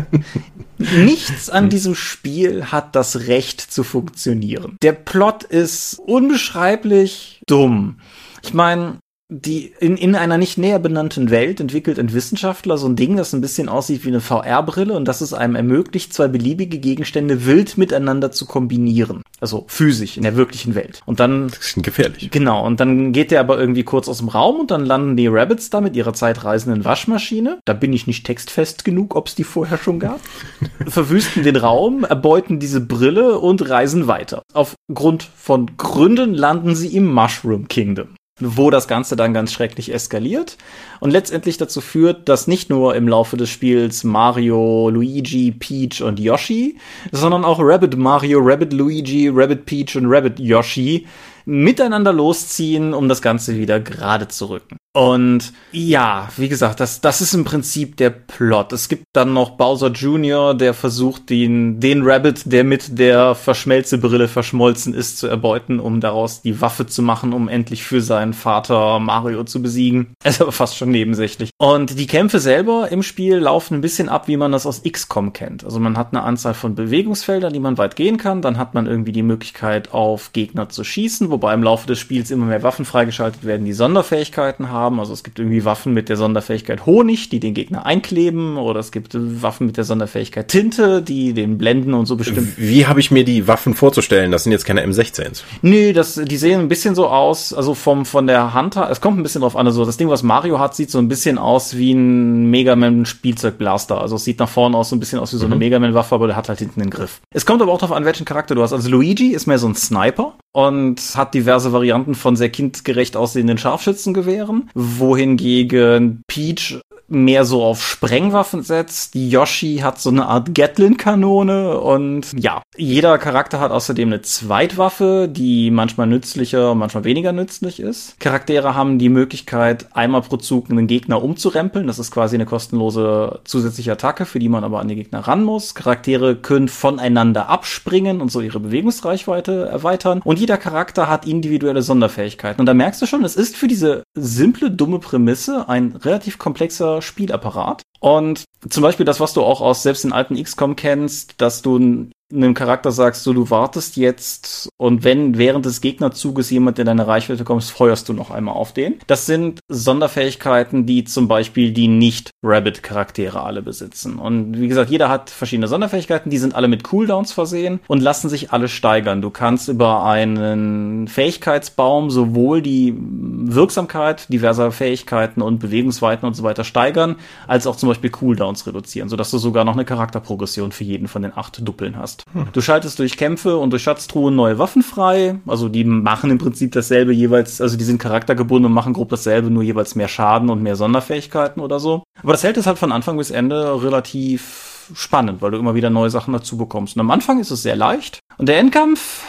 Nichts an diesem Spiel hat das Recht zu funktionieren. Der Plot ist unbeschreiblich dumm. Ich meine, die in, in einer nicht näher benannten Welt entwickelt ein Wissenschaftler so ein Ding, das ein bisschen aussieht wie eine VR-Brille und das es einem ermöglicht, zwei beliebige Gegenstände wild miteinander zu kombinieren. Also physisch in der wirklichen Welt. Und dann. Das ist gefährlich. Genau. Und dann geht der aber irgendwie kurz aus dem Raum und dann landen die Rabbits da mit ihrer zeitreisenden Waschmaschine. Da bin ich nicht textfest genug, ob es die vorher schon gab. Verwüsten den Raum, erbeuten diese Brille und reisen weiter. Aufgrund von Gründen landen sie im Mushroom Kingdom wo das Ganze dann ganz schrecklich eskaliert und letztendlich dazu führt, dass nicht nur im Laufe des Spiels Mario, Luigi, Peach und Yoshi, sondern auch Rabbit Mario, Rabbit Luigi, Rabbit Peach und Rabbit Yoshi miteinander losziehen, um das Ganze wieder gerade zu rücken. Und ja, wie gesagt, das, das ist im Prinzip der Plot. Es gibt dann noch Bowser Jr., der versucht, den, den Rabbit, der mit der Verschmelzebrille verschmolzen ist, zu erbeuten, um daraus die Waffe zu machen, um endlich für seinen Vater Mario zu besiegen. ist aber fast schon nebensächlich. Und die Kämpfe selber im Spiel laufen ein bisschen ab, wie man das aus XCOM kennt. Also man hat eine Anzahl von Bewegungsfeldern, die man weit gehen kann. Dann hat man irgendwie die Möglichkeit, auf Gegner zu schießen, wobei im Laufe des Spiels immer mehr Waffen freigeschaltet werden, die Sonderfähigkeiten haben haben. Also es gibt irgendwie Waffen mit der Sonderfähigkeit Honig, die den Gegner einkleben, oder es gibt Waffen mit der Sonderfähigkeit Tinte, die den blenden und so bestimmt. Wie habe ich mir die Waffen vorzustellen? Das sind jetzt keine M16s. Nö, das, die sehen ein bisschen so aus, also vom, von der Hand, es kommt ein bisschen drauf an, also das Ding, was Mario hat, sieht so ein bisschen aus wie ein Mega Man Spielzeugblaster. Also es sieht nach vorne aus so ein bisschen aus wie so eine mhm. Mega Man Waffe, aber der hat halt hinten den Griff. Es kommt aber auch darauf an, welchen Charakter du hast. Also Luigi ist mehr so ein Sniper und hat diverse Varianten von sehr kindgerecht aussehenden Scharfschützengewehren, wohingegen Peach mehr so auf Sprengwaffen setzt. Yoshi hat so eine Art Gatlin-Kanone und ja, jeder Charakter hat außerdem eine Zweitwaffe, die manchmal nützlicher, manchmal weniger nützlich ist. Charaktere haben die Möglichkeit, einmal pro Zug einen Gegner umzurempeln. Das ist quasi eine kostenlose zusätzliche Attacke, für die man aber an die Gegner ran muss. Charaktere können voneinander abspringen und so ihre Bewegungsreichweite erweitern. Und jeder Charakter hat individuelle Sonderfähigkeiten. Und da merkst du schon, es ist für diese simple, dumme Prämisse ein relativ komplexer Spielapparat. Und zum Beispiel das, was du auch aus selbst den alten XCOM kennst, dass du einem Charakter sagst, so du wartest jetzt und wenn während des Gegnerzuges jemand in deine Reichweite kommt, feuerst du noch einmal auf den. Das sind Sonderfähigkeiten, die zum Beispiel die nicht-Rabbit-Charaktere alle besitzen. Und wie gesagt, jeder hat verschiedene Sonderfähigkeiten, die sind alle mit Cooldowns versehen und lassen sich alle steigern. Du kannst über einen Fähigkeitsbaum sowohl die Wirksamkeit diverser Fähigkeiten und Bewegungsweiten und so weiter steigern, als auch zum Beispiel Cooldowns reduzieren, sodass du sogar noch eine Charakterprogression für jeden von den acht Duppeln hast. Du schaltest durch Kämpfe und durch Schatztruhen neue Waffen frei. Also die machen im Prinzip dasselbe jeweils, also die sind charaktergebunden und machen grob dasselbe, nur jeweils mehr Schaden und mehr Sonderfähigkeiten oder so. Aber das hält es halt von Anfang bis Ende relativ spannend, weil du immer wieder neue Sachen dazu bekommst. Und am Anfang ist es sehr leicht. Und der Endkampf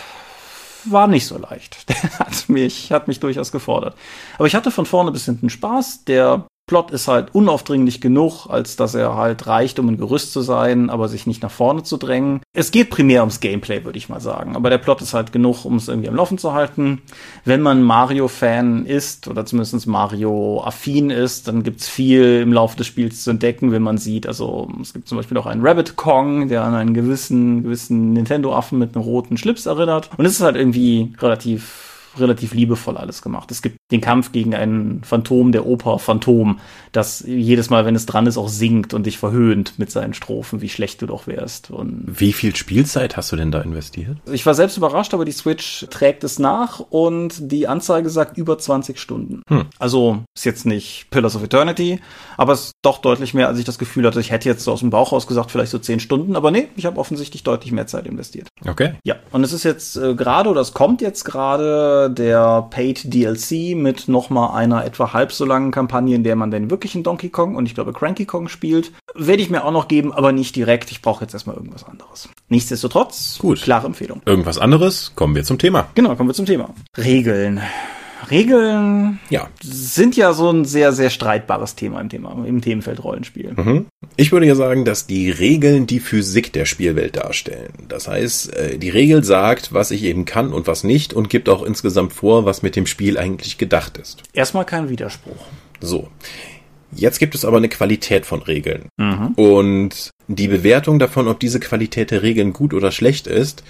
war nicht so leicht. Der hat mich, hat mich durchaus gefordert. Aber ich hatte von vorne bis hinten Spaß. Der Plot ist halt unaufdringlich genug, als dass er halt reicht, um ein Gerüst zu sein, aber sich nicht nach vorne zu drängen. Es geht primär ums Gameplay, würde ich mal sagen. Aber der Plot ist halt genug, um es irgendwie am Laufen zu halten. Wenn man Mario-Fan ist oder zumindest Mario-affin ist, dann gibt's viel im Laufe des Spiels zu entdecken, wenn man sieht. Also es gibt zum Beispiel auch einen Rabbit Kong, der an einen gewissen, gewissen Nintendo-Affen mit einem roten Schlips erinnert. Und es ist halt irgendwie relativ relativ liebevoll alles gemacht. Es gibt den Kampf gegen ein Phantom der Oper Phantom, das jedes Mal, wenn es dran ist, auch singt und dich verhöhnt mit seinen Strophen, wie schlecht du doch wärst. Und wie viel Spielzeit hast du denn da investiert? Ich war selbst überrascht, aber die Switch trägt es nach und die Anzeige sagt über 20 Stunden. Hm. Also ist jetzt nicht Pillars of Eternity, aber es ist doch deutlich mehr, als ich das Gefühl hatte. Ich hätte jetzt so aus dem Bauch raus gesagt, vielleicht so 10 Stunden, aber nee, ich habe offensichtlich deutlich mehr Zeit investiert. Okay. Ja, und es ist jetzt äh, gerade oder es kommt jetzt gerade der Paid DLC mit nochmal einer etwa halb so langen Kampagne, in der man den wirklichen Donkey Kong und ich glaube Cranky Kong spielt. Werde ich mir auch noch geben, aber nicht direkt. Ich brauche jetzt erstmal irgendwas anderes. Nichtsdestotrotz, Gut. klare Empfehlung. Irgendwas anderes? Kommen wir zum Thema. Genau, kommen wir zum Thema. Regeln. Regeln ja. sind ja so ein sehr, sehr streitbares Thema im Thema, im Themenfeld Rollenspiel. Mhm. Ich würde ja sagen, dass die Regeln die Physik der Spielwelt darstellen. Das heißt, äh, die Regel sagt, was ich eben kann und was nicht und gibt auch insgesamt vor, was mit dem Spiel eigentlich gedacht ist. Erstmal kein Widerspruch. So. Jetzt gibt es aber eine Qualität von Regeln. Mhm. Und die Bewertung davon, ob diese Qualität der Regeln gut oder schlecht ist,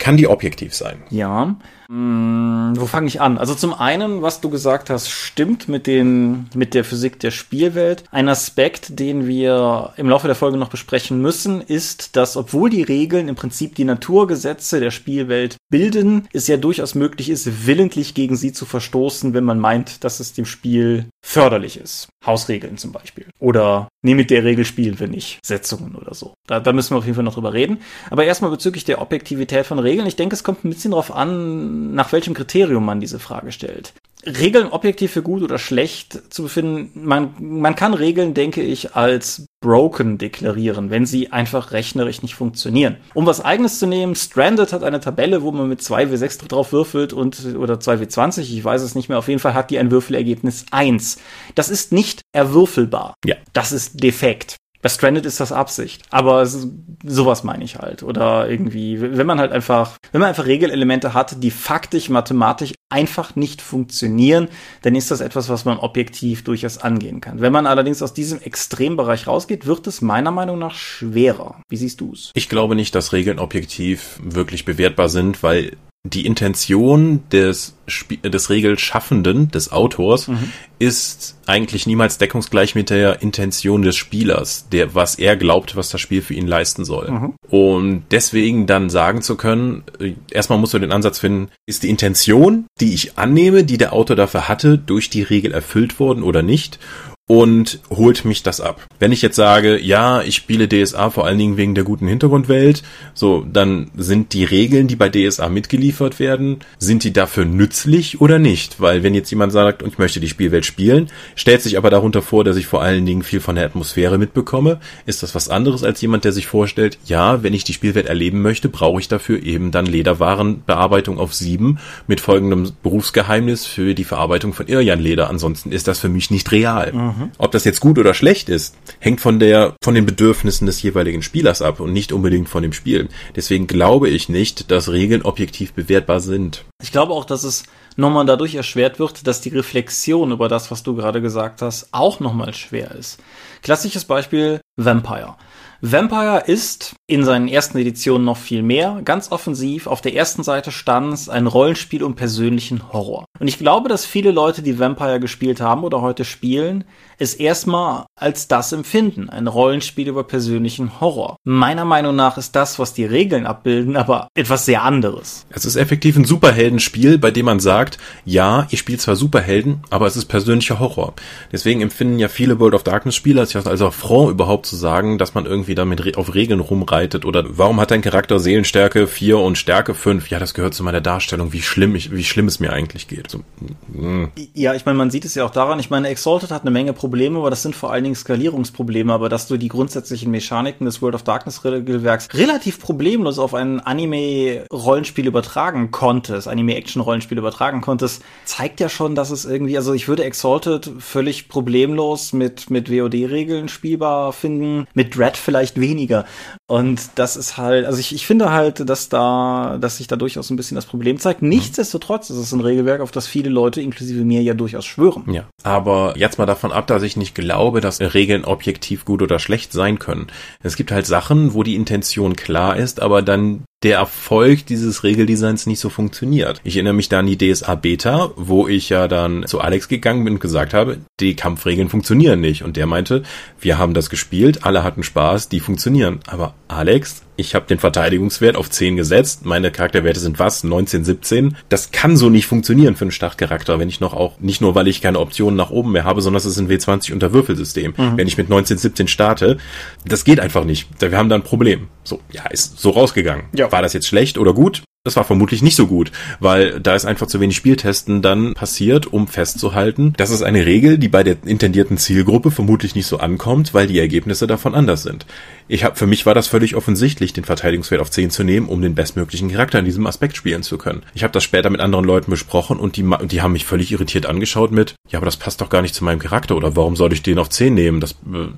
kann die objektiv sein. Ja. Hm, wo fange ich an? Also zum einen, was du gesagt hast, stimmt mit den, mit der Physik der Spielwelt. Ein Aspekt, den wir im Laufe der Folge noch besprechen müssen, ist, dass obwohl die Regeln im Prinzip die Naturgesetze der Spielwelt bilden, es ja durchaus möglich ist, willentlich gegen sie zu verstoßen, wenn man meint, dass es dem Spiel förderlich ist. Hausregeln zum Beispiel. Oder nee, mit der Regel spielen wir nicht. Setzungen oder so. Da, da müssen wir auf jeden Fall noch drüber reden. Aber erstmal bezüglich der Objektivität von Regeln. Ich denke, es kommt ein bisschen darauf an, nach welchem Kriterium man diese Frage stellt. Regeln objektiv für gut oder schlecht zu befinden, man, man kann Regeln, denke ich, als broken deklarieren, wenn sie einfach rechnerisch nicht funktionieren. Um was eigenes zu nehmen, Stranded hat eine Tabelle, wo man mit 2W6 drauf würfelt und oder 2W20, ich weiß es nicht mehr, auf jeden Fall hat die ein Würfelergebnis 1. Das ist nicht erwürfelbar. Ja. Das ist defekt. Bei Stranded ist das Absicht, aber sowas meine ich halt. Oder irgendwie, wenn man halt einfach, wenn man einfach Regelelemente hat, die faktisch, mathematisch einfach nicht funktionieren, dann ist das etwas, was man objektiv durchaus angehen kann. Wenn man allerdings aus diesem Extrembereich rausgeht, wird es meiner Meinung nach schwerer. Wie siehst du es? Ich glaube nicht, dass Regeln objektiv wirklich bewertbar sind, weil die Intention des, Sp des Regelschaffenden, des Autors, mhm. ist eigentlich niemals deckungsgleich mit der Intention des Spielers, der, was er glaubt, was das Spiel für ihn leisten soll. Mhm. Und deswegen dann sagen zu können, äh, erstmal musst du den Ansatz finden, ist die Intention, die ich annehme, die der Autor dafür hatte, durch die Regel erfüllt worden oder nicht? Und holt mich das ab. Wenn ich jetzt sage, ja, ich spiele DSA vor allen Dingen wegen der guten Hintergrundwelt, so, dann sind die Regeln, die bei DSA mitgeliefert werden, sind die dafür nützlich oder nicht? Weil wenn jetzt jemand sagt, ich möchte die Spielwelt spielen, stellt sich aber darunter vor, dass ich vor allen Dingen viel von der Atmosphäre mitbekomme, ist das was anderes als jemand, der sich vorstellt, ja, wenn ich die Spielwelt erleben möchte, brauche ich dafür eben dann Lederwarenbearbeitung auf sieben mit folgendem Berufsgeheimnis für die Verarbeitung von Irrjan-Leder. Ansonsten ist das für mich nicht real. Mhm. Ob das jetzt gut oder schlecht ist, hängt von der, von den Bedürfnissen des jeweiligen Spielers ab und nicht unbedingt von dem Spiel. Deswegen glaube ich nicht, dass Regeln objektiv bewertbar sind. Ich glaube auch, dass es nochmal dadurch erschwert wird, dass die Reflexion über das, was du gerade gesagt hast, auch nochmal schwer ist. Klassisches Beispiel Vampire. Vampire ist in seinen ersten Editionen noch viel mehr. Ganz offensiv, auf der ersten Seite stand es ein Rollenspiel um persönlichen Horror. Und ich glaube, dass viele Leute, die Vampire gespielt haben oder heute spielen, es erstmal als das empfinden. Ein Rollenspiel über persönlichen Horror. Meiner Meinung nach ist das, was die Regeln abbilden, aber etwas sehr anderes. Es ist effektiv ein Superheldenspiel, bei dem man sagt, ja, ich spiele zwar Superhelden, aber es ist persönlicher Horror. Deswegen empfinden ja viele World of Darkness Spieler es als Affront überhaupt zu sagen, dass man irgendwie damit auf Regeln rumreitet oder warum hat dein Charakter Seelenstärke 4 und Stärke 5? Ja, das gehört zu meiner Darstellung, wie schlimm ich, wie schlimm es mir eigentlich geht. So, mm. ja, ich meine, man sieht es ja auch daran, ich meine, Exalted hat eine Menge Probleme Probleme, aber das sind vor allen Dingen Skalierungsprobleme, aber dass du die grundsätzlichen Mechaniken des World of Darkness Regelwerks relativ problemlos auf ein Anime-Rollenspiel übertragen konntest, Anime-Action-Rollenspiel übertragen konntest, zeigt ja schon, dass es irgendwie, also ich würde Exalted völlig problemlos mit, mit WOD-Regeln spielbar finden, mit Dread vielleicht weniger. Und das ist halt, also ich, ich finde halt, dass da, dass sich da durchaus ein bisschen das Problem zeigt. Nichtsdestotrotz ist es ein Regelwerk, auf das viele Leute, inklusive mir, ja durchaus schwören. Ja. Aber jetzt mal davon ab, dass ich nicht glaube, dass Regeln objektiv gut oder schlecht sein können. Es gibt halt Sachen, wo die Intention klar ist, aber dann der Erfolg dieses Regeldesigns nicht so funktioniert. Ich erinnere mich da an die DSA Beta, wo ich ja dann zu Alex gegangen bin und gesagt habe, die Kampfregeln funktionieren nicht. Und der meinte, wir haben das gespielt, alle hatten Spaß, die funktionieren. Aber Alex, ich habe den Verteidigungswert auf 10 gesetzt, meine Charakterwerte sind was? 19, 17? Das kann so nicht funktionieren für einen Startcharakter, wenn ich noch auch, nicht nur weil ich keine Optionen nach oben mehr habe, sondern es ist ein W20 unter Würfelsystem. Mhm. Wenn ich mit 19, 17 starte, das geht einfach nicht. Wir haben da ein Problem. So, ja, ist so rausgegangen. Ja. War das jetzt schlecht oder gut? Das war vermutlich nicht so gut, weil da ist einfach zu wenig Spieltesten dann passiert, um festzuhalten, das ist eine Regel, die bei der intendierten Zielgruppe vermutlich nicht so ankommt, weil die Ergebnisse davon anders sind. Ich hab, für mich war das völlig offensichtlich, den Verteidigungswert auf 10 zu nehmen, um den bestmöglichen Charakter in diesem Aspekt spielen zu können. Ich habe das später mit anderen Leuten besprochen und die, die haben mich völlig irritiert angeschaut mit, ja, aber das passt doch gar nicht zu meinem Charakter oder warum soll ich den auf 10 nehmen? Das, äh,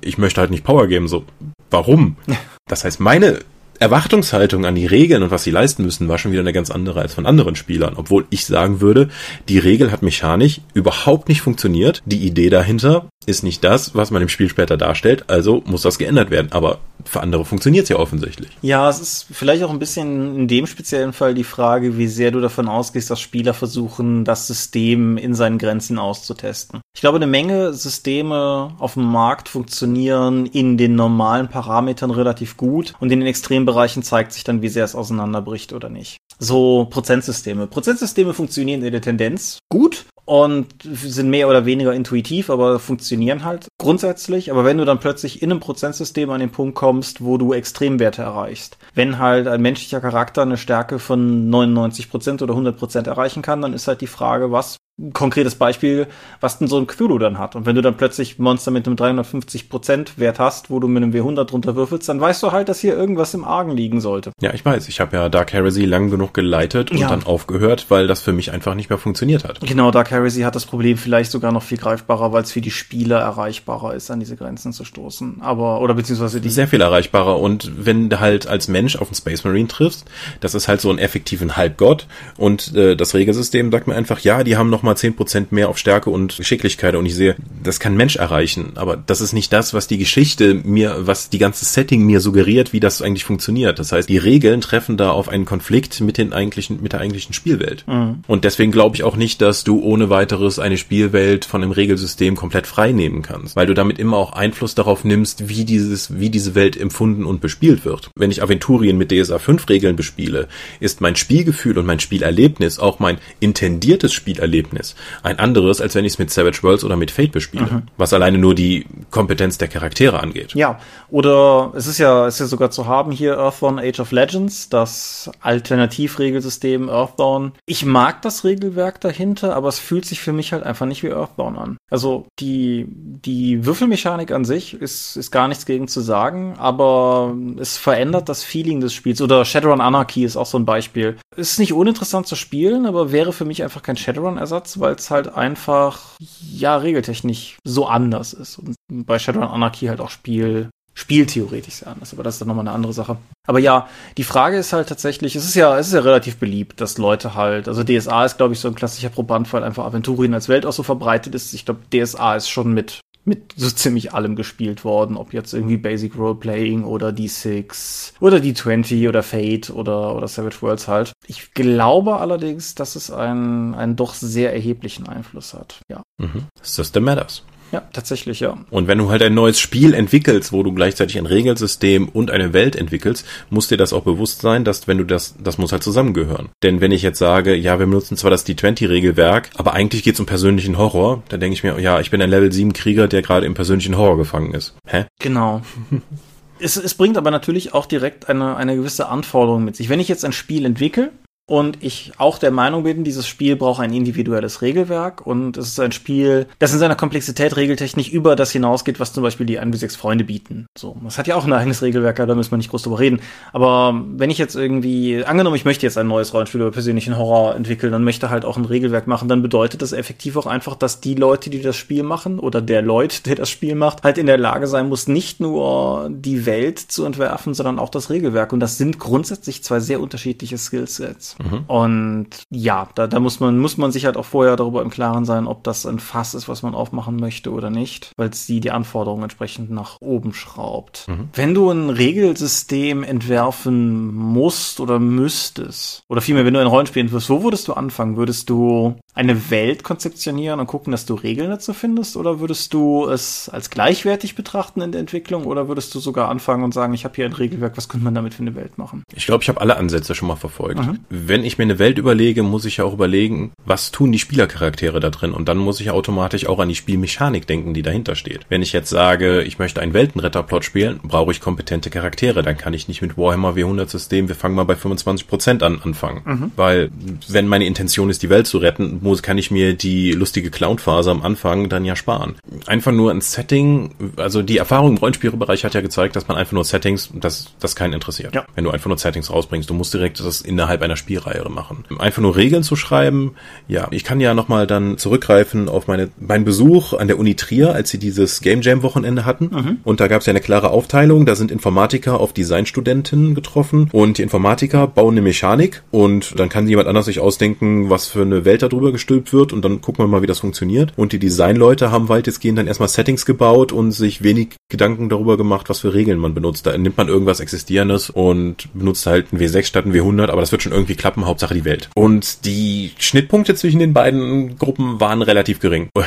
ich möchte halt nicht Power geben, so, warum? Das heißt, meine Erwartungshaltung an die Regeln und was sie leisten müssen, war schon wieder eine ganz andere als von anderen Spielern. Obwohl ich sagen würde, die Regel hat mechanisch überhaupt nicht funktioniert. Die Idee dahinter ist nicht das, was man im Spiel später darstellt, also muss das geändert werden. Aber für andere funktioniert es ja offensichtlich. Ja, es ist vielleicht auch ein bisschen in dem speziellen Fall die Frage, wie sehr du davon ausgehst, dass Spieler versuchen, das System in seinen Grenzen auszutesten. Ich glaube, eine Menge Systeme auf dem Markt funktionieren in den normalen Parametern relativ gut und in den Extrembereichen zeigt sich dann, wie sehr es auseinanderbricht oder nicht. So Prozentsysteme. Prozentsysteme funktionieren in der Tendenz gut und sind mehr oder weniger intuitiv, aber funktionieren halt grundsätzlich. Aber wenn du dann plötzlich in einem Prozentsystem an den Punkt kommst, wo du Extremwerte erreichst, wenn halt ein menschlicher Charakter eine Stärke von 99% oder 100% erreichen kann, dann ist halt die Frage, was konkretes Beispiel, was denn so ein Cthulhu dann hat. Und wenn du dann plötzlich Monster mit einem 350% Wert hast, wo du mit einem W100 drunter würfelst, dann weißt du halt, dass hier irgendwas im Argen liegen sollte. Ja, ich weiß. Ich habe ja Dark Heresy lang genug geleitet und ja. dann aufgehört, weil das für mich einfach nicht mehr funktioniert hat. Genau, Dark Heresy hat das Problem vielleicht sogar noch viel greifbarer, weil es für die Spieler erreichbarer ist, an diese Grenzen zu stoßen. Aber, oder beziehungsweise die. Sehr viel erreichbarer. Und wenn du halt als Mensch auf einen Space Marine triffst, das ist halt so ein effektiven Halbgott und äh, das Regelsystem sagt mir einfach, ja, die haben noch nochmal 10% mehr auf Stärke und Geschicklichkeit und ich sehe, das kann Mensch erreichen, aber das ist nicht das, was die Geschichte mir, was die ganze Setting mir suggeriert, wie das eigentlich funktioniert. Das heißt, die Regeln treffen da auf einen Konflikt mit den eigentlichen, mit der eigentlichen Spielwelt. Mhm. Und deswegen glaube ich auch nicht, dass du ohne weiteres eine Spielwelt von einem Regelsystem komplett frei nehmen kannst, weil du damit immer auch Einfluss darauf nimmst, wie dieses, wie diese Welt empfunden und bespielt wird. Wenn ich Aventurien mit DSA 5 Regeln bespiele, ist mein Spielgefühl und mein Spielerlebnis auch mein intendiertes Spielerlebnis Verhältnis. Ein anderes, als wenn ich es mit Savage Worlds oder mit Fate bespiele, mhm. was alleine nur die Kompetenz der Charaktere angeht. Ja, oder es ist ja, es ist ja sogar zu haben hier Earthbound Age of Legends, das Alternativregelsystem Earthbound. Ich mag das Regelwerk dahinter, aber es fühlt sich für mich halt einfach nicht wie Earthbound an. Also die, die Würfelmechanik an sich ist, ist gar nichts gegen zu sagen, aber es verändert das Feeling des Spiels. Oder Shadowrun Anarchy ist auch so ein Beispiel. Ist nicht uninteressant zu spielen, aber wäre für mich einfach kein Shadowrun-Ersatz, weil es halt einfach, ja, regeltechnisch so anders ist. Und bei Shadowrun Anarchy halt auch Spiel, spieltheoretisch sehr anders, aber das ist dann nochmal eine andere Sache. Aber ja, die Frage ist halt tatsächlich, es ist ja, es ist ja relativ beliebt, dass Leute halt, also DSA ist, glaube ich, so ein klassischer Proband, weil einfach Aventurien als Welt auch so verbreitet ist. Ich glaube, DSA ist schon mit mit so ziemlich allem gespielt worden, ob jetzt irgendwie Basic Roleplaying oder D6 oder D20 oder Fate oder, oder Savage Worlds halt. Ich glaube allerdings, dass es einen, einen doch sehr erheblichen Einfluss hat. Ja. Mhm. System Matters. Ja, tatsächlich, ja. Und wenn du halt ein neues Spiel entwickelst, wo du gleichzeitig ein Regelsystem und eine Welt entwickelst, muss dir das auch bewusst sein, dass wenn du das, das muss halt zusammengehören. Denn wenn ich jetzt sage, ja, wir benutzen zwar das D20-Regelwerk, aber eigentlich geht es um persönlichen Horror, dann denke ich mir, ja, ich bin ein Level 7 Krieger, der gerade im persönlichen Horror gefangen ist. Hä? Genau. es, es bringt aber natürlich auch direkt eine, eine gewisse Anforderung mit sich. Wenn ich jetzt ein Spiel entwickle, und ich auch der Meinung bin, dieses Spiel braucht ein individuelles Regelwerk und es ist ein Spiel, das in seiner Komplexität regeltechnisch über das hinausgeht, was zum Beispiel die 1 bis 6 Freunde bieten. So, das hat ja auch ein eigenes Regelwerk, da müssen wir nicht groß drüber reden. Aber wenn ich jetzt irgendwie, angenommen, ich möchte jetzt ein neues Rollenspiel über persönlichen Horror entwickeln und möchte halt auch ein Regelwerk machen, dann bedeutet das effektiv auch einfach, dass die Leute, die das Spiel machen oder der Leute, der das Spiel macht, halt in der Lage sein muss, nicht nur die Welt zu entwerfen, sondern auch das Regelwerk. Und das sind grundsätzlich zwei sehr unterschiedliche Skillsets. Mhm. Und ja, da, da muss man, muss man sich halt auch vorher darüber im Klaren sein, ob das ein Fass ist, was man aufmachen möchte oder nicht, weil es die, die Anforderungen entsprechend nach oben schraubt. Mhm. Wenn du ein Regelsystem entwerfen musst oder müsstest, oder vielmehr, wenn du ein Rollenspiel entwirfst, wo würdest du anfangen? Würdest du eine Welt konzeptionieren und gucken, dass du Regeln dazu findest? Oder würdest du es als gleichwertig betrachten in der Entwicklung? Oder würdest du sogar anfangen und sagen, ich habe hier ein Regelwerk, was könnte man damit für eine Welt machen? Ich glaube, ich habe alle Ansätze schon mal verfolgt. Mhm. Wenn ich mir eine Welt überlege, muss ich ja auch überlegen, was tun die Spielercharaktere da drin? Und dann muss ich automatisch auch an die Spielmechanik denken, die dahinter steht. Wenn ich jetzt sage, ich möchte einen Weltenretterplot spielen, brauche ich kompetente Charaktere. Dann kann ich nicht mit Warhammer W100 System, wir fangen mal bei 25% an anfangen. Mhm. Weil, wenn meine Intention ist, die Welt zu retten, muss, kann ich mir die lustige Clown-Phase am Anfang dann ja sparen. Einfach nur ein Setting, also die Erfahrung im Rollenspielbereich hat ja gezeigt, dass man einfach nur Settings, dass das keinen interessiert. Ja. Wenn du einfach nur Settings rausbringst, du musst direkt das innerhalb einer Spielreihe machen. Einfach nur Regeln zu schreiben, ja, ich kann ja nochmal dann zurückgreifen auf meine, meinen Besuch an der Uni Trier, als sie dieses Game Jam Wochenende hatten. Mhm. Und da gab es ja eine klare Aufteilung, da sind Informatiker auf Designstudenten getroffen und die Informatiker bauen eine Mechanik und dann kann jemand anders sich ausdenken, was für eine Welt darüber gestülpt wird und dann gucken wir mal, wie das funktioniert. Und die Designleute haben weitestgehend dann erstmal Settings gebaut und sich wenig Gedanken darüber gemacht, was für Regeln man benutzt. Da nimmt man irgendwas Existierendes und benutzt halt ein W6 statt ein W100, aber das wird schon irgendwie klappen, Hauptsache die Welt. Und die Schnittpunkte zwischen den beiden Gruppen waren relativ gering.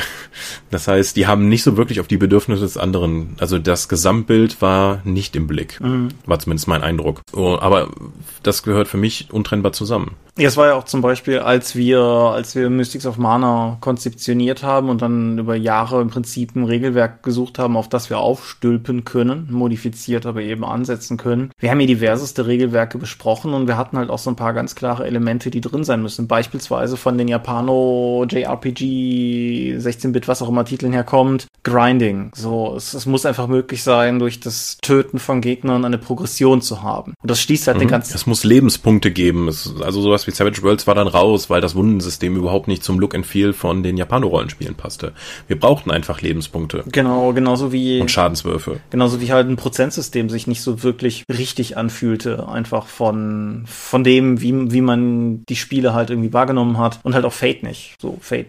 Das heißt, die haben nicht so wirklich auf die Bedürfnisse des anderen, also das Gesamtbild war nicht im Blick. Mhm. War zumindest mein Eindruck. Aber das gehört für mich untrennbar zusammen. Ja, es war ja auch zum Beispiel, als wir, als wir Mystics of Mana konzeptioniert haben und dann über Jahre im Prinzip ein Regelwerk gesucht haben, auf das wir aufstülpen können, modifiziert, aber eben ansetzen können. Wir haben hier diverseste Regelwerke besprochen und wir hatten halt auch so ein paar ganz klare Elemente, die drin sein müssen. Beispielsweise von den Japano JRPG 16-Bit, was auch immer Titeln herkommt, Grinding. So, es, es, muss einfach möglich sein, durch das Töten von Gegnern eine Progression zu haben. Und das schließt halt mhm. den ganzen. Es muss Lebenspunkte geben. Es, also sowas wie Savage Worlds war dann raus, weil das Wundensystem überhaupt nicht zum Look and Feel von den Japano-Rollenspielen passte. Wir brauchten einfach Lebenspunkte. Genau, genauso wie. Und Schadenswürfe. Genauso wie halt ein Prozentsystem sich nicht so wirklich richtig anfühlte. Einfach von, von dem, wie, wie man die Spiele halt irgendwie wahrgenommen hat. Und halt auch Fate nicht. So, Fate.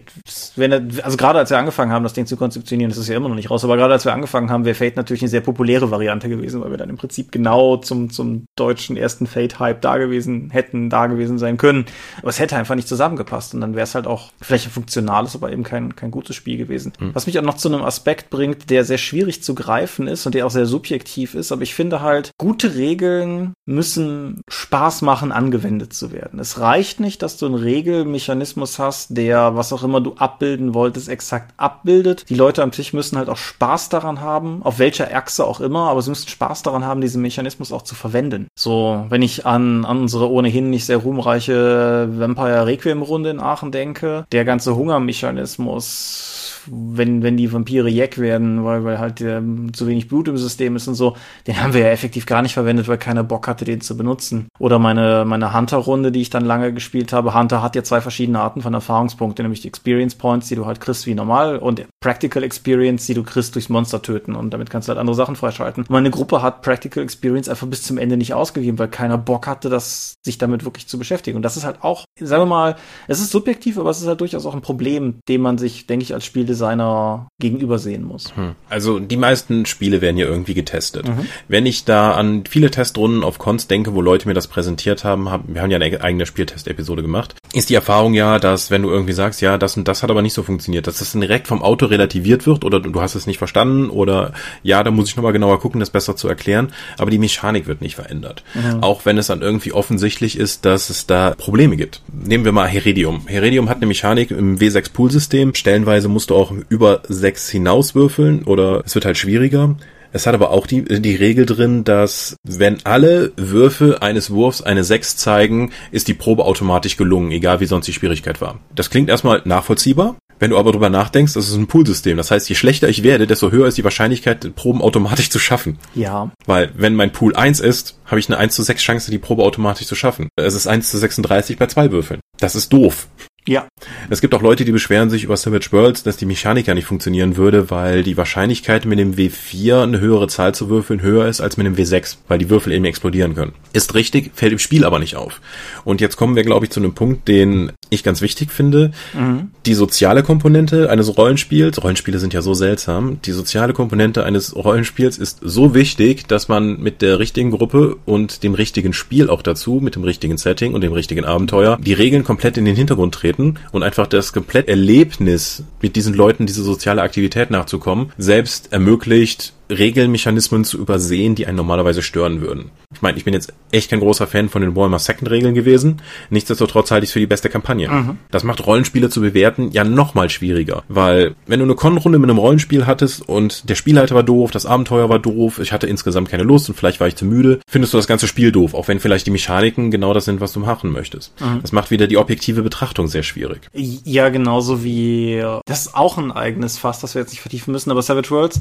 Wenn also gerade als wir angefangen haben, das Ding zu konzeptionieren, das ist ja immer noch nicht raus, aber gerade als wir angefangen haben, wäre Fate natürlich eine sehr populäre Variante gewesen, weil wir dann im Prinzip genau zum, zum deutschen ersten Fate-Hype da gewesen hätten, da gewesen sein können können. Aber es hätte einfach nicht zusammengepasst und dann wäre es halt auch vielleicht ein funktionales, aber eben kein, kein gutes Spiel gewesen. Mhm. Was mich auch noch zu einem Aspekt bringt, der sehr schwierig zu greifen ist und der auch sehr subjektiv ist, aber ich finde halt, gute Regeln müssen Spaß machen, angewendet zu werden. Es reicht nicht, dass du einen Regelmechanismus hast, der, was auch immer du abbilden wolltest, exakt abbildet. Die Leute am Tisch müssen halt auch Spaß daran haben, auf welcher Achse auch immer, aber sie müssen Spaß daran haben, diesen Mechanismus auch zu verwenden. So, wenn ich an, an unsere ohnehin nicht sehr ruhmreiche Vampire Requiem Runde in Aachen denke, der ganze Hungermechanismus wenn, wenn die Vampire Jack werden, weil, weil halt äh, zu wenig Blut im System ist und so, den haben wir ja effektiv gar nicht verwendet, weil keiner Bock hatte, den zu benutzen. Oder meine, meine Hunter-Runde, die ich dann lange gespielt habe. Hunter hat ja zwei verschiedene Arten von Erfahrungspunkten, nämlich die Experience Points, die du halt kriegst wie normal und Practical Experience, die du kriegst durchs Monster töten und damit kannst du halt andere Sachen freischalten. Und meine Gruppe hat Practical Experience einfach bis zum Ende nicht ausgegeben, weil keiner Bock hatte, das, sich damit wirklich zu beschäftigen. Und das ist halt auch, sagen wir mal, es ist subjektiv, aber es ist halt durchaus auch ein Problem, dem man sich, denke ich, als Spieldesigner gegenübersehen muss. Hm. Also die meisten Spiele werden ja irgendwie getestet. Mhm. Wenn ich da an viele Testrunden auf Cons denke, wo Leute mir das präsentiert haben, haben wir haben ja eine eigene Spieltest-Episode gemacht, ist die Erfahrung ja, dass wenn du irgendwie sagst, ja, das und das hat aber nicht so funktioniert, dass das direkt vom Auto relativiert wird oder du hast es nicht verstanden oder ja, da muss ich nochmal genauer gucken, das besser zu erklären, aber die Mechanik wird nicht verändert. Mhm. Auch wenn es dann irgendwie offensichtlich ist, dass es da Probleme gibt. Nehmen wir mal Heredium. Heredium hat eine Mechanik im W6 Pool-System. Stellenweise musst du auch über 6 hinauswürfeln oder es wird halt schwieriger. Es hat aber auch die, die Regel drin, dass wenn alle Würfe eines Wurfs eine 6 zeigen, ist die Probe automatisch gelungen, egal wie sonst die Schwierigkeit war. Das klingt erstmal nachvollziehbar. Wenn du aber drüber nachdenkst, das ist ein Poolsystem. Das heißt, je schlechter ich werde, desto höher ist die Wahrscheinlichkeit, Proben automatisch zu schaffen. Ja. Weil, wenn mein Pool 1 ist, habe ich eine 1 zu 6 Chance, die Probe automatisch zu schaffen. Es ist 1 zu 36 bei zwei Würfeln. Das ist doof. Ja. Es gibt auch Leute, die beschweren sich über Savage Worlds, dass die Mechanik ja nicht funktionieren würde, weil die Wahrscheinlichkeit mit dem W4 eine höhere Zahl zu würfeln höher ist als mit dem W6, weil die Würfel eben explodieren können. Ist richtig, fällt im Spiel aber nicht auf. Und jetzt kommen wir, glaube ich, zu einem Punkt, den ich ganz wichtig finde. Mhm. Die soziale Komponente eines Rollenspiels, Rollenspiele sind ja so seltsam, die soziale Komponente eines Rollenspiels ist so wichtig, dass man mit der richtigen Gruppe und dem richtigen Spiel auch dazu, mit dem richtigen Setting und dem richtigen Abenteuer, die Regeln komplett in den Hintergrund treten treten und einfach das komplett Erlebnis, mit diesen Leuten diese soziale Aktivität nachzukommen, selbst ermöglicht, Regelmechanismen zu übersehen, die einen normalerweise stören würden. Ich meine, ich bin jetzt echt kein großer Fan von den Warhammer Second Regeln gewesen. Nichtsdestotrotz halte ich es für die beste Kampagne. Mhm. Das macht Rollenspiele zu bewerten ja nochmal schwieriger, weil wenn du eine Con-Runde mit einem Rollenspiel hattest und der Spielleiter war doof, das Abenteuer war doof, ich hatte insgesamt keine Lust und vielleicht war ich zu müde, findest du das ganze Spiel doof, auch wenn vielleicht die Mechaniken genau das sind, was du machen möchtest. Mhm. Das macht wieder die objektive Betrachtung sehr schwierig. Ja, genauso wie das ist auch ein eigenes Fass, das wir jetzt nicht vertiefen müssen, aber Savage Worlds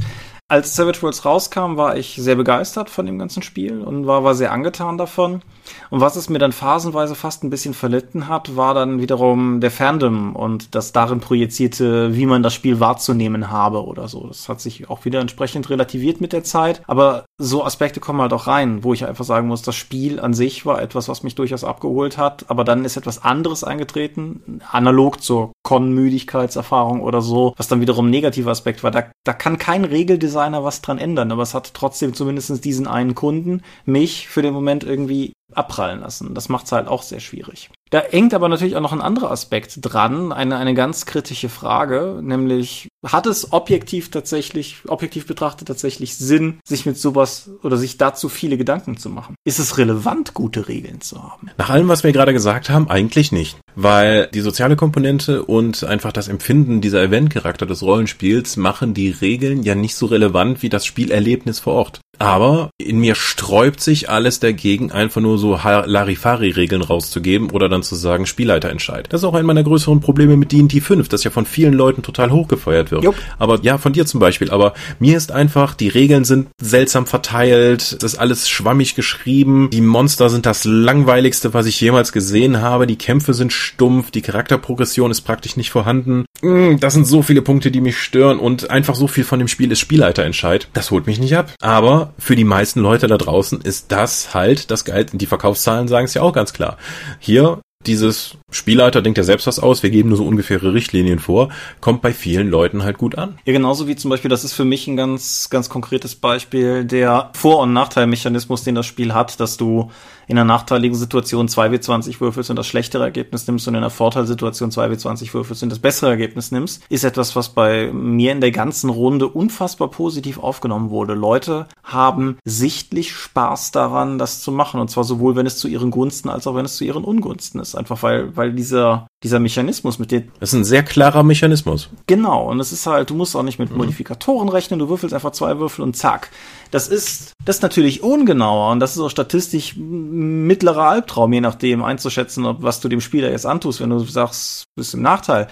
als Savage Worlds rauskam, war ich sehr begeistert von dem ganzen Spiel und war, war sehr angetan davon. Und was es mir dann phasenweise fast ein bisschen verlitten hat, war dann wiederum der Fandom und das darin projizierte, wie man das Spiel wahrzunehmen habe oder so. Das hat sich auch wieder entsprechend relativiert mit der Zeit. Aber so Aspekte kommen halt auch rein, wo ich einfach sagen muss, das Spiel an sich war etwas, was mich durchaus abgeholt hat. Aber dann ist etwas anderes eingetreten, analog zur Con-Müdigkeitserfahrung oder so, was dann wiederum ein negativer Aspekt war. Da, da kann kein Regeldesigner was dran ändern, aber es hat trotzdem zumindest diesen einen Kunden mich für den Moment irgendwie abprallen lassen. Das macht es halt auch sehr schwierig. Da hängt aber natürlich auch noch ein anderer Aspekt dran, eine, eine ganz kritische Frage, nämlich hat es objektiv tatsächlich, objektiv betrachtet tatsächlich Sinn, sich mit sowas oder sich dazu viele Gedanken zu machen? Ist es relevant, gute Regeln zu haben? Nach allem, was wir gerade gesagt haben, eigentlich nicht. Weil die soziale Komponente und einfach das Empfinden dieser Eventcharakter des Rollenspiels machen die Regeln ja nicht so relevant wie das Spielerlebnis vor Ort. Aber in mir sträubt sich alles dagegen, einfach nur so Larifari-Regeln rauszugeben oder dann zu sagen, Spielleiterentscheid. Das ist auch ein meiner größeren Probleme mit D&D 5, das ja von vielen Leuten total hochgefeuert wird. Jupp. Aber ja, von dir zum Beispiel. Aber mir ist einfach, die Regeln sind seltsam verteilt, es ist alles schwammig geschrieben, die Monster sind das langweiligste, was ich jemals gesehen habe, die Kämpfe sind stumpf, die Charakterprogression ist praktisch nicht vorhanden. Mm, das sind so viele Punkte, die mich stören und einfach so viel von dem Spiel ist Spielleiterentscheid. Das holt mich nicht ab. Aber für die meisten Leute da draußen ist das halt das Geld. Die Verkaufszahlen sagen es ja auch ganz klar. Hier dieses Spielleiter denkt ja selbst was aus, wir geben nur so ungefähre Richtlinien vor, kommt bei vielen Leuten halt gut an. Ja, genauso wie zum Beispiel, das ist für mich ein ganz, ganz konkretes Beispiel, der Vor- und Nachteilmechanismus, den das Spiel hat, dass du in einer nachteiligen Situation 2W20 würfelst und das schlechtere Ergebnis nimmst und in einer Vorteilsituation 2W20 würfelst und das bessere Ergebnis nimmst, ist etwas, was bei mir in der ganzen Runde unfassbar positiv aufgenommen wurde. Leute haben sichtlich Spaß daran, das zu machen und zwar sowohl, wenn es zu ihren Gunsten als auch wenn es zu ihren Ungunsten ist. Einfach weil, weil dieser, dieser Mechanismus mit dem. Das ist ein sehr klarer Mechanismus. Genau. Und es ist halt, du musst auch nicht mit mhm. Modifikatoren rechnen, du würfelst einfach zwei Würfel und zack. Das ist, das ist natürlich ungenauer und das ist auch statistisch mittlerer Albtraum, je nachdem einzuschätzen, ob was du dem Spieler jetzt antust, wenn du sagst, bist im Nachteil.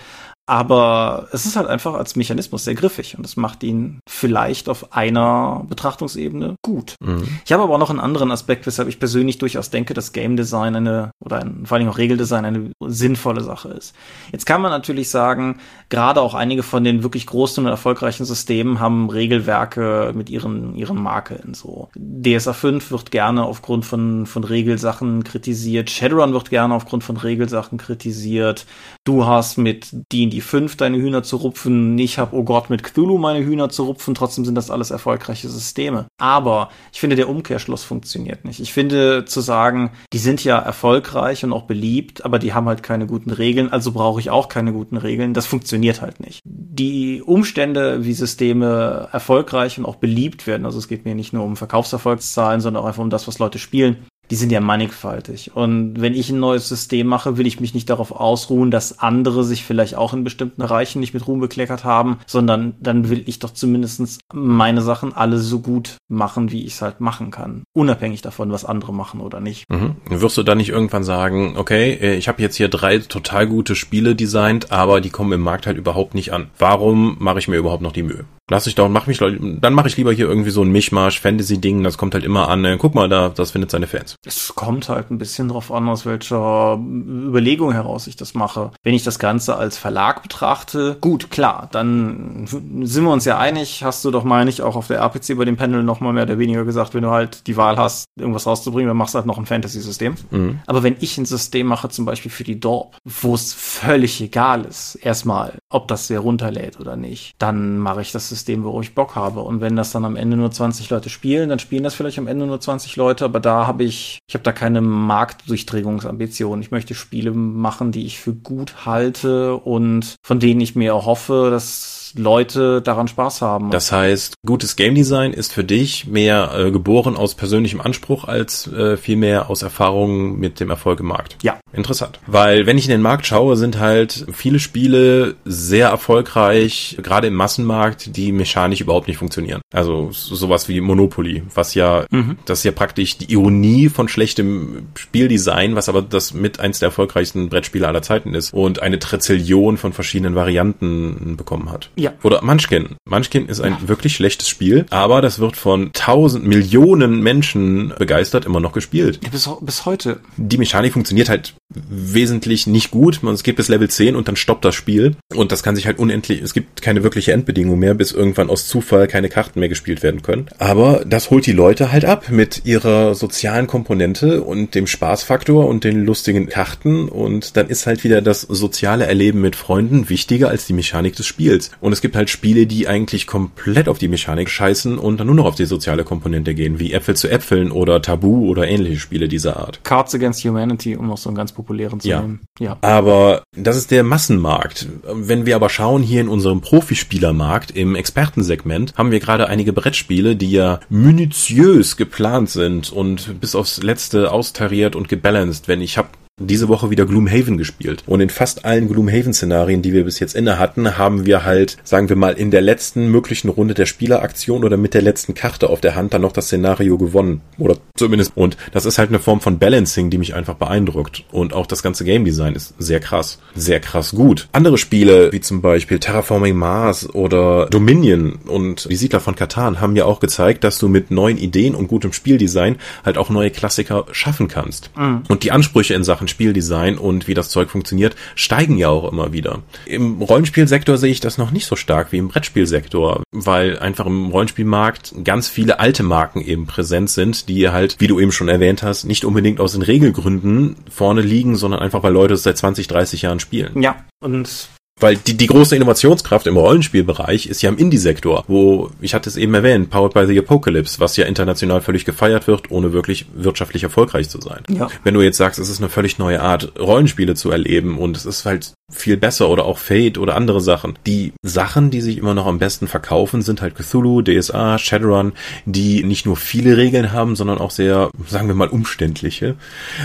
Aber es ist halt einfach als Mechanismus sehr griffig und das macht ihn vielleicht auf einer Betrachtungsebene gut. Mhm. Ich habe aber auch noch einen anderen Aspekt, weshalb ich persönlich durchaus denke, dass Game Design eine oder ein, vor allem auch Regeldesign eine sinnvolle Sache ist. Jetzt kann man natürlich sagen, gerade auch einige von den wirklich großen und erfolgreichen Systemen haben Regelwerke mit ihren, ihren Makeln. So DSA 5 wird gerne aufgrund von, von Regelsachen kritisiert. Shadowrun wird gerne aufgrund von Regelsachen kritisiert. Du hast mit D&D die 5 deine Hühner zu rupfen. Ich habe, oh Gott, mit Cthulhu meine Hühner zu rupfen. Trotzdem sind das alles erfolgreiche Systeme. Aber ich finde, der Umkehrschluss funktioniert nicht. Ich finde, zu sagen, die sind ja erfolgreich und auch beliebt, aber die haben halt keine guten Regeln, also brauche ich auch keine guten Regeln, das funktioniert halt nicht. Die Umstände, wie Systeme erfolgreich und auch beliebt werden, also es geht mir nicht nur um Verkaufserfolgszahlen, sondern auch einfach um das, was Leute spielen, die sind ja mannigfaltig. Und wenn ich ein neues System mache, will ich mich nicht darauf ausruhen, dass andere sich vielleicht auch in bestimmten Bereichen nicht mit Ruhm bekleckert haben, sondern dann will ich doch zumindestens meine Sachen alle so gut machen, wie ich es halt machen kann. Unabhängig davon, was andere machen oder nicht. Mhm. Wirst du dann nicht irgendwann sagen, okay, äh, ich habe jetzt hier drei total gute Spiele designt, aber die kommen im Markt halt überhaupt nicht an. Warum mache ich mir überhaupt noch die Mühe? Lass ich doch, mach mich, dann mache ich lieber hier irgendwie so ein Mischmasch, Fantasy-Ding, das kommt halt immer an. Äh, guck mal, da, das findet seine Fans. Es kommt halt ein bisschen drauf an, aus welcher Überlegung heraus ich das mache. Wenn ich das Ganze als Verlag betrachte, gut, klar, dann sind wir uns ja einig, hast du doch, meine ich, auch auf der RPC bei dem Panel nochmal mehr oder weniger gesagt, wenn du halt die Wahl hast, irgendwas rauszubringen, dann machst du halt noch ein Fantasy-System. Mhm. Aber wenn ich ein System mache, zum Beispiel für die Dorp, wo es völlig egal ist, erstmal, ob das wer runterlädt oder nicht, dann mache ich das System worauf ich Bock habe. Und wenn das dann am Ende nur 20 Leute spielen, dann spielen das vielleicht am Ende nur 20 Leute, aber da habe ich, ich habe da keine Marktdurchdringungsambition. Ich möchte Spiele machen, die ich für gut halte und von denen ich mir hoffe, dass Leute daran Spaß haben. Das heißt, gutes Game Design ist für dich mehr äh, geboren aus persönlichem Anspruch als äh, vielmehr aus Erfahrungen mit dem Erfolg im Markt. Ja. Interessant. Weil wenn ich in den Markt schaue, sind halt viele Spiele sehr erfolgreich, gerade im Massenmarkt, die mechanisch überhaupt nicht funktionieren. Also sowas wie Monopoly, was ja, mhm. das ist ja praktisch die Ironie von schlechtem Spieldesign, was aber das mit eins der erfolgreichsten Brettspiele aller Zeiten ist und eine Trizillion von verschiedenen Varianten bekommen hat. Ja. Oder Munchkin. Munchkin ist ein ja. wirklich schlechtes Spiel, aber das wird von tausend Millionen Menschen begeistert immer noch gespielt. Ja, bis, bis heute. Die Mechanik funktioniert halt wesentlich nicht gut. Es geht bis Level 10 und dann stoppt das Spiel. Und das kann sich halt unendlich, es gibt keine wirkliche Endbedingung mehr, bis irgendwann aus Zufall keine Karten mehr gespielt werden können. Aber das holt die Leute halt ab mit ihrer sozialen Komponente und dem Spaßfaktor und den lustigen Karten. Und dann ist halt wieder das soziale Erleben mit Freunden wichtiger als die Mechanik des Spiels. Und es gibt halt Spiele, die eigentlich komplett auf die Mechanik scheißen und dann nur noch auf die soziale Komponente gehen, wie Äpfel zu Äpfeln oder Tabu oder ähnliche Spiele dieser Art. Cards Against Humanity, um noch so einen ganz populären zu ja. nehmen. Ja. Aber das ist der Massenmarkt. Wenn wir aber schauen hier in unserem Profispielermarkt, im Expertensegment, haben wir gerade einige Brettspiele, die ja minutiös geplant sind und bis aufs letzte austariert und gebalanced. Wenn ich habe diese Woche wieder Gloomhaven gespielt. Und in fast allen Gloomhaven-Szenarien, die wir bis jetzt inne hatten, haben wir halt, sagen wir mal, in der letzten möglichen Runde der Spieleraktion oder mit der letzten Karte auf der Hand dann noch das Szenario gewonnen. Oder zumindest. Und das ist halt eine Form von Balancing, die mich einfach beeindruckt. Und auch das ganze Game Design ist sehr krass. Sehr krass gut. Andere Spiele, wie zum Beispiel Terraforming Mars oder Dominion und die Siedler von Katan haben ja auch gezeigt, dass du mit neuen Ideen und gutem Spieldesign halt auch neue Klassiker schaffen kannst. Mhm. Und die Ansprüche in Sachen Spieldesign und wie das Zeug funktioniert, steigen ja auch immer wieder. Im Rollenspielsektor sehe ich das noch nicht so stark wie im Brettspielsektor, weil einfach im Rollenspielmarkt ganz viele alte Marken eben präsent sind, die halt, wie du eben schon erwähnt hast, nicht unbedingt aus den Regelgründen vorne liegen, sondern einfach weil Leute es seit 20, 30 Jahren spielen. Ja, und Weil die, die große Innovationskraft im Rollenspielbereich ist ja im Indie-Sektor, wo, ich hatte es eben erwähnt, Powered by the Apocalypse, was ja international völlig gefeiert wird, ohne wirklich wirtschaftlich erfolgreich zu sein. Ja. Wenn du jetzt sagst, es ist eine völlig neue Art, Rollenspiele zu erleben und es ist halt viel besser oder auch Fate oder andere Sachen. Die Sachen, die sich immer noch am besten verkaufen, sind halt Cthulhu, DSA, Shadowrun, die nicht nur viele Regeln haben, sondern auch sehr, sagen wir mal, umständliche.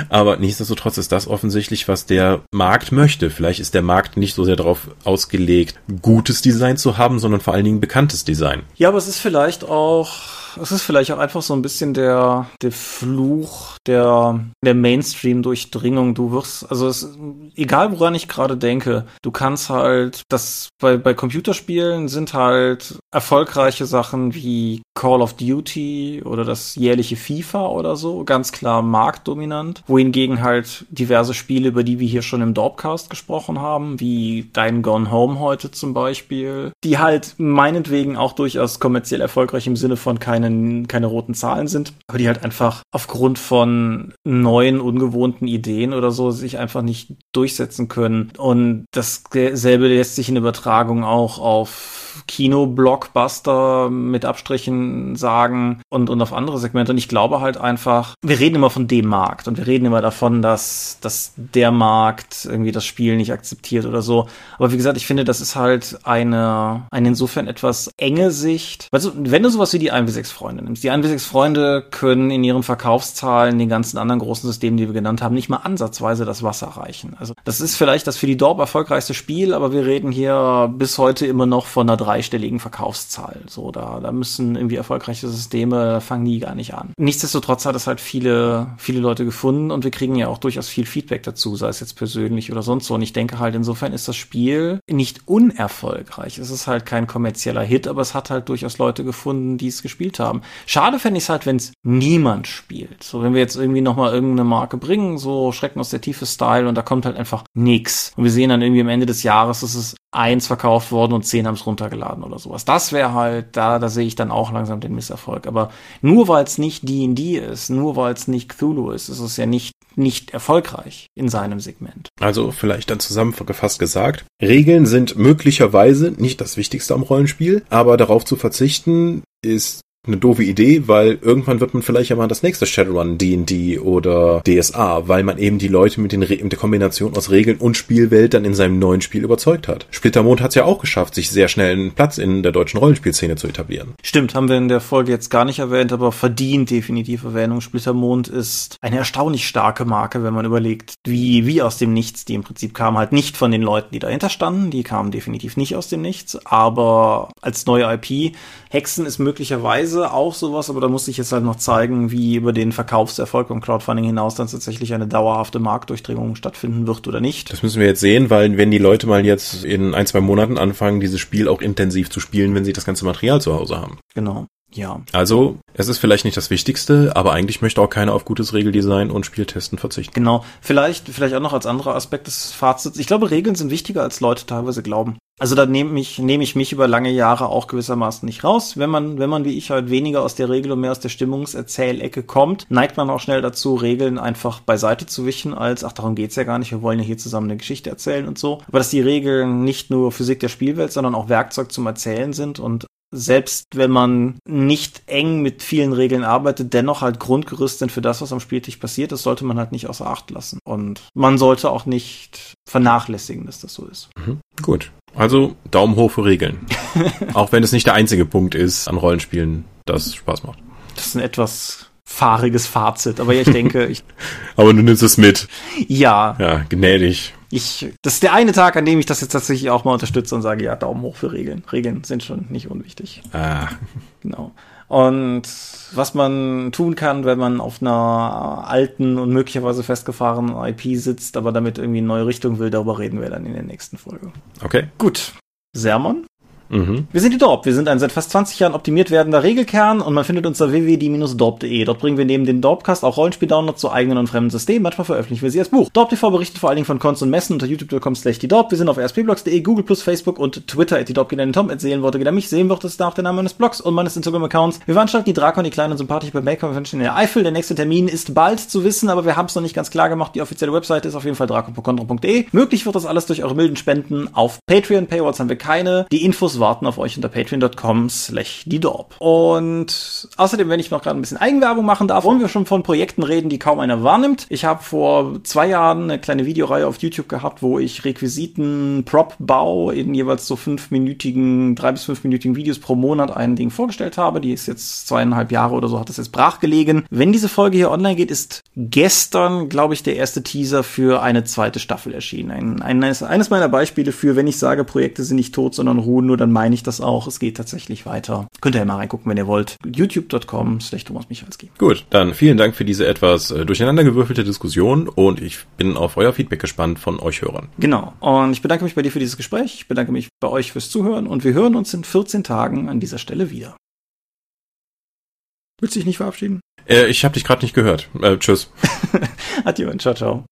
Aber nichtsdestotrotz ist das offensichtlich, was der Markt möchte. Vielleicht ist der Markt nicht so sehr darauf ausgelegt, gutes Design zu haben, sondern vor allen Dingen bekanntes Design. Ja, aber es ist vielleicht auch es ist vielleicht auch einfach so ein bisschen der, der Fluch der, der Mainstream-Durchdringung. Du wirst, also es, egal woran ich gerade denke, du kannst halt, das bei, bei Computerspielen sind halt erfolgreiche Sachen wie Call of Duty oder das jährliche FIFA oder so, ganz klar marktdominant, wohingegen halt diverse Spiele, über die wir hier schon im Dorpcast gesprochen haben, wie Dein Gone Home heute zum Beispiel, die halt meinetwegen auch durchaus kommerziell erfolgreich im Sinne von kein keine, keine roten Zahlen sind, aber die halt einfach aufgrund von neuen, ungewohnten Ideen oder so sich einfach nicht durchsetzen können. Und dasselbe lässt sich in Übertragung auch auf Kino-Blockbuster mit Abstrichen sagen und, und auf andere Segmente. Und ich glaube halt einfach, wir reden immer von dem Markt und wir reden immer davon, dass, dass der Markt irgendwie das Spiel nicht akzeptiert oder so. Aber wie gesagt, ich finde, das ist halt eine, eine insofern etwas enge Sicht. Also, wenn du sowas wie die 1W6-Freunde nimmst, die 1W6-Freunde können in ihren Verkaufszahlen den ganzen anderen großen Systemen, die wir genannt haben, nicht mal ansatzweise das Wasser reichen. Also, das ist vielleicht das für die Dorp erfolgreichste Spiel, aber wir reden hier bis heute immer noch von einer dreistelligen Verkaufszahl. So, da, da müssen irgendwie erfolgreiche Systeme fangen nie gar nicht an. Nichtsdestotrotz hat es halt viele, viele Leute gefunden und wir kriegen ja auch durchaus viel Feedback dazu, sei es jetzt persönlich oder sonst so. Und ich denke halt, insofern ist das Spiel nicht unerfolgreich. Es ist halt kein kommerzieller Hit, aber es hat halt durchaus Leute gefunden, die es gespielt haben. Schade fände ich es halt, wenn es niemand spielt. So, wenn wir jetzt irgendwie nochmal irgendeine Marke bringen, so Schrecken aus der Tiefe Style und da kommt halt einfach nix. Und wir sehen dann irgendwie am Ende des Jahres, dass es eins verkauft worden und zehn haben es runtergeladen oder sowas. Das wäre halt, da, da sehe ich dann auch langsam den Misserfolg. Aber nur weil es nicht D&D ist, nur weil es nicht Cthulhu ist, ist es ja nicht, nicht erfolgreich in seinem Segment. Also vielleicht dann zusammengefasst gesagt, Regeln sind möglicherweise nicht das Wichtigste am Rollenspiel, aber darauf zu verzichten ist eine doofe Idee, weil irgendwann wird man vielleicht ja mal das nächste Shadowrun D&D oder DSA, weil man eben die Leute mit, den mit der Kombination aus Regeln und Spielwelt dann in seinem neuen Spiel überzeugt hat. Splittermond hat es ja auch geschafft, sich sehr schnell einen Platz in der deutschen Rollenspielszene zu etablieren. Stimmt, haben wir in der Folge jetzt gar nicht erwähnt, aber verdient definitiv Erwähnung. Splittermond ist eine erstaunlich starke Marke, wenn man überlegt, wie, wie aus dem Nichts, die im Prinzip kam halt nicht von den Leuten, die dahinter standen, die kamen definitiv nicht aus dem Nichts, aber als neue IP, Hexen ist möglicherweise Weise auch sowas, aber da muss ich jetzt halt noch zeigen, wie über den Verkaufserfolg beim Crowdfunding hinaus dann tatsächlich eine dauerhafte Marktdurchdringung stattfinden wird oder nicht. Das müssen wir jetzt sehen, weil wenn die Leute mal jetzt in ein, zwei Monaten anfangen, dieses Spiel auch intensiv zu spielen, wenn sie das ganze Material zu Hause haben. Genau. Ja. Also, es ist vielleicht nicht das Wichtigste, aber eigentlich möchte auch keiner auf gutes Regeldesign und Spieltesten verzichten. Genau. Vielleicht, vielleicht auch noch als anderer Aspekt des Fazits. Ich glaube, Regeln sind wichtiger, als Leute teilweise glauben. Also da nehme ich, nehme ich mich über lange Jahre auch gewissermaßen nicht raus. Wenn man, wenn man wie ich halt weniger aus der Regel und mehr aus der Stimmungserzählecke kommt, neigt man auch schnell dazu, Regeln einfach beiseite zu wischen, als, ach, darum geht's ja gar nicht, wir wollen ja hier zusammen eine Geschichte erzählen und so. Aber dass die Regeln nicht nur Physik der Spielwelt, sondern auch Werkzeug zum Erzählen sind und selbst wenn man nicht eng mit vielen Regeln arbeitet, dennoch halt Grundgerüst sind für das, was am Spieltisch passiert. Das sollte man halt nicht außer Acht lassen. Und man sollte auch nicht vernachlässigen, dass das so ist. Mhm. Gut. Also Daumen hoch für Regeln. auch wenn es nicht der einzige Punkt ist an Rollenspielen, das Spaß macht. Das ist ein etwas fahriges Fazit, aber ja, ich denke, ich. aber du nimmst es mit. Ja. Ja, gnädig ich, das ist der eine Tag, an dem ich das jetzt tatsächlich auch mal unterstütze und sage, ja, Daumen hoch für Regeln. Regeln sind schon nicht unwichtig. Ah. Genau. Und was man tun kann, wenn man auf einer alten und möglicherweise festgefahrenen IP sitzt, aber damit irgendwie eine neue Richtung will, darüber reden wir dann in der nächsten Folge. Okay. Gut. Sermon? Mhm. Wir sind die Dorp. Wir sind ein seit fast 20 Jahren optimiert werdender Regelkern und man findet uns unter www.dorp.de. Dort bringen wir neben den Dorpcast auch Rollenspiel-Downloads zu eigenen und fremden Systemen. Manchmal veröffentlichen wir sie als Buch. Dorp TV berichtet vor allen Dingen von Cons und Messen unter youtube.com slash die Dorp. Wir sind auf rspblogs.de, Google Plus, Facebook und Twitter at die Dorp geht Tom, at Seelenworte geht mich. Sehen wird es da auch der Name meines Blogs und meines Instagram-Accounts. Wir veranstalten die Drakon, die kleinen und sympathische Maker-Convention in der Eifel. Der nächste Termin ist bald zu wissen, aber wir haben es noch nicht ganz klar gemacht. Die offizielle Webseite ist auf jeden Fall drakon.de. Möglich wird das alles durch eure milden Spenden auf Patreon. Paywalls haben wir keine. Die Infos warten auf euch unter patreon.com slash die Dorp. Und außerdem, wenn ich noch gerade ein bisschen Eigenwerbung machen darf, wollen wir schon von Projekten reden, die kaum einer wahrnimmt. Ich habe vor zwei Jahren eine kleine Videoreihe auf YouTube gehabt, wo ich Requisiten, Prop-Bau in jeweils so fünfminütigen, drei bis fünfminütigen Videos pro Monat ein Ding vorgestellt habe. Die ist jetzt zweieinhalb Jahre oder so, hat das jetzt brachgelegen. Wenn diese Folge hier online geht, ist gestern, glaube ich, der erste Teaser für eine zweite Staffel erschienen. Ein, eines, eines meiner Beispiele für, wenn ich sage, Projekte sind nicht tot, sondern ruhen nur, dann meine ich das auch. Es geht tatsächlich weiter. Könnt ihr ja mal reingucken, wenn ihr wollt. youtube.com slash Thomas Michalski. Gut, dann vielen Dank für diese etwas äh, durcheinandergewürfelte Diskussion und ich bin auf euer Feedback gespannt von euch Hörern. Genau. Und ich bedanke mich bei dir für dieses Gespräch. Ich bedanke mich bei euch fürs Zuhören und wir hören uns in 14 Tagen an dieser Stelle wieder. Willst du dich nicht verabschieden? Äh, ich habe dich gerade nicht gehört. Äh, tschüss. Adieu und ciao, ciao.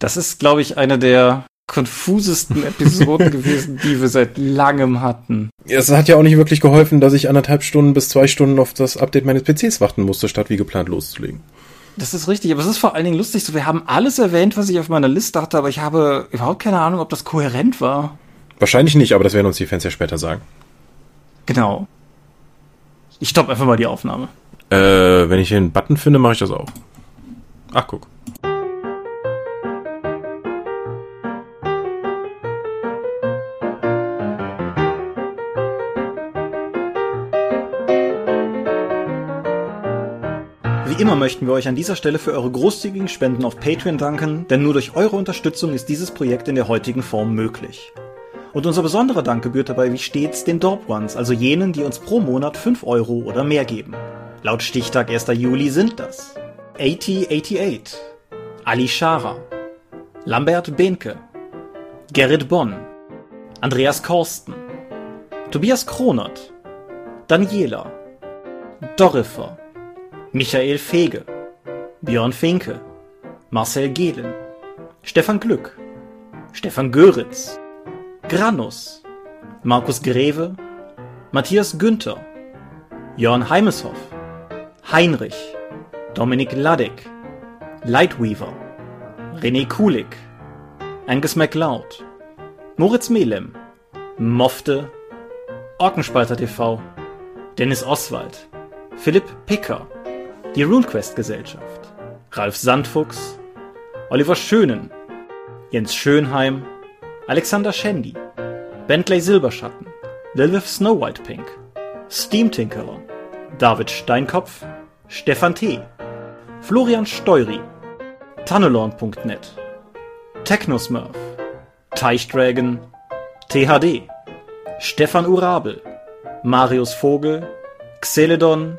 Das ist, glaube ich, eine der konfusesten Episoden gewesen, die wir seit langem hatten. Es hat ja auch nicht wirklich geholfen, dass ich anderthalb Stunden bis zwei Stunden auf das Update meines PCs warten musste, statt wie geplant loszulegen. Das ist richtig, aber es ist vor allen Dingen lustig, so wir haben alles erwähnt, was ich auf meiner Liste hatte, aber ich habe überhaupt keine Ahnung, ob das kohärent war. Wahrscheinlich nicht, aber das werden uns die Fans ja später sagen. Genau. Ich stoppe einfach mal die Aufnahme. Äh, wenn ich den Button finde, mache ich das auch. Ach, guck. Immer möchten wir euch an dieser Stelle für eure großzügigen Spenden auf Patreon danken, denn nur durch eure Unterstützung ist dieses Projekt in der heutigen Form möglich. Und unser besonderer Dank gebührt dabei wie stets den Dorp Ones, also jenen, die uns pro Monat 5 Euro oder mehr geben. Laut Stichtag 1. Juli sind das AT88, Ali Schara, Lambert Behnke, Gerrit Bonn, Andreas Korsten, Tobias Kronert, Daniela, Dorifer, Michael Fege, Björn Finke, Marcel Gehlen, Stefan Glück, Stefan Göritz, Granus, Markus Greve, Matthias Günther, Jörn Heimeshoff, Heinrich, Dominik Ladek, Lightweaver, René Kulik, Angus MacLeod, Moritz Melem, Mofte, Orkenspalter TV, Dennis Oswald, Philipp Picker, die RuneQuest Gesellschaft, Ralf Sandfuchs, Oliver Schönen, Jens Schönheim, Alexander Schendi, Bentley Silberschatten, Lilith Snow White Pink, Steam Tinkerer, David Steinkopf, Stefan T., Florian Steury, Tannelorn.net, Technosmurf, Teichdragon, THD, Stefan Urabel, Marius Vogel, Xeledon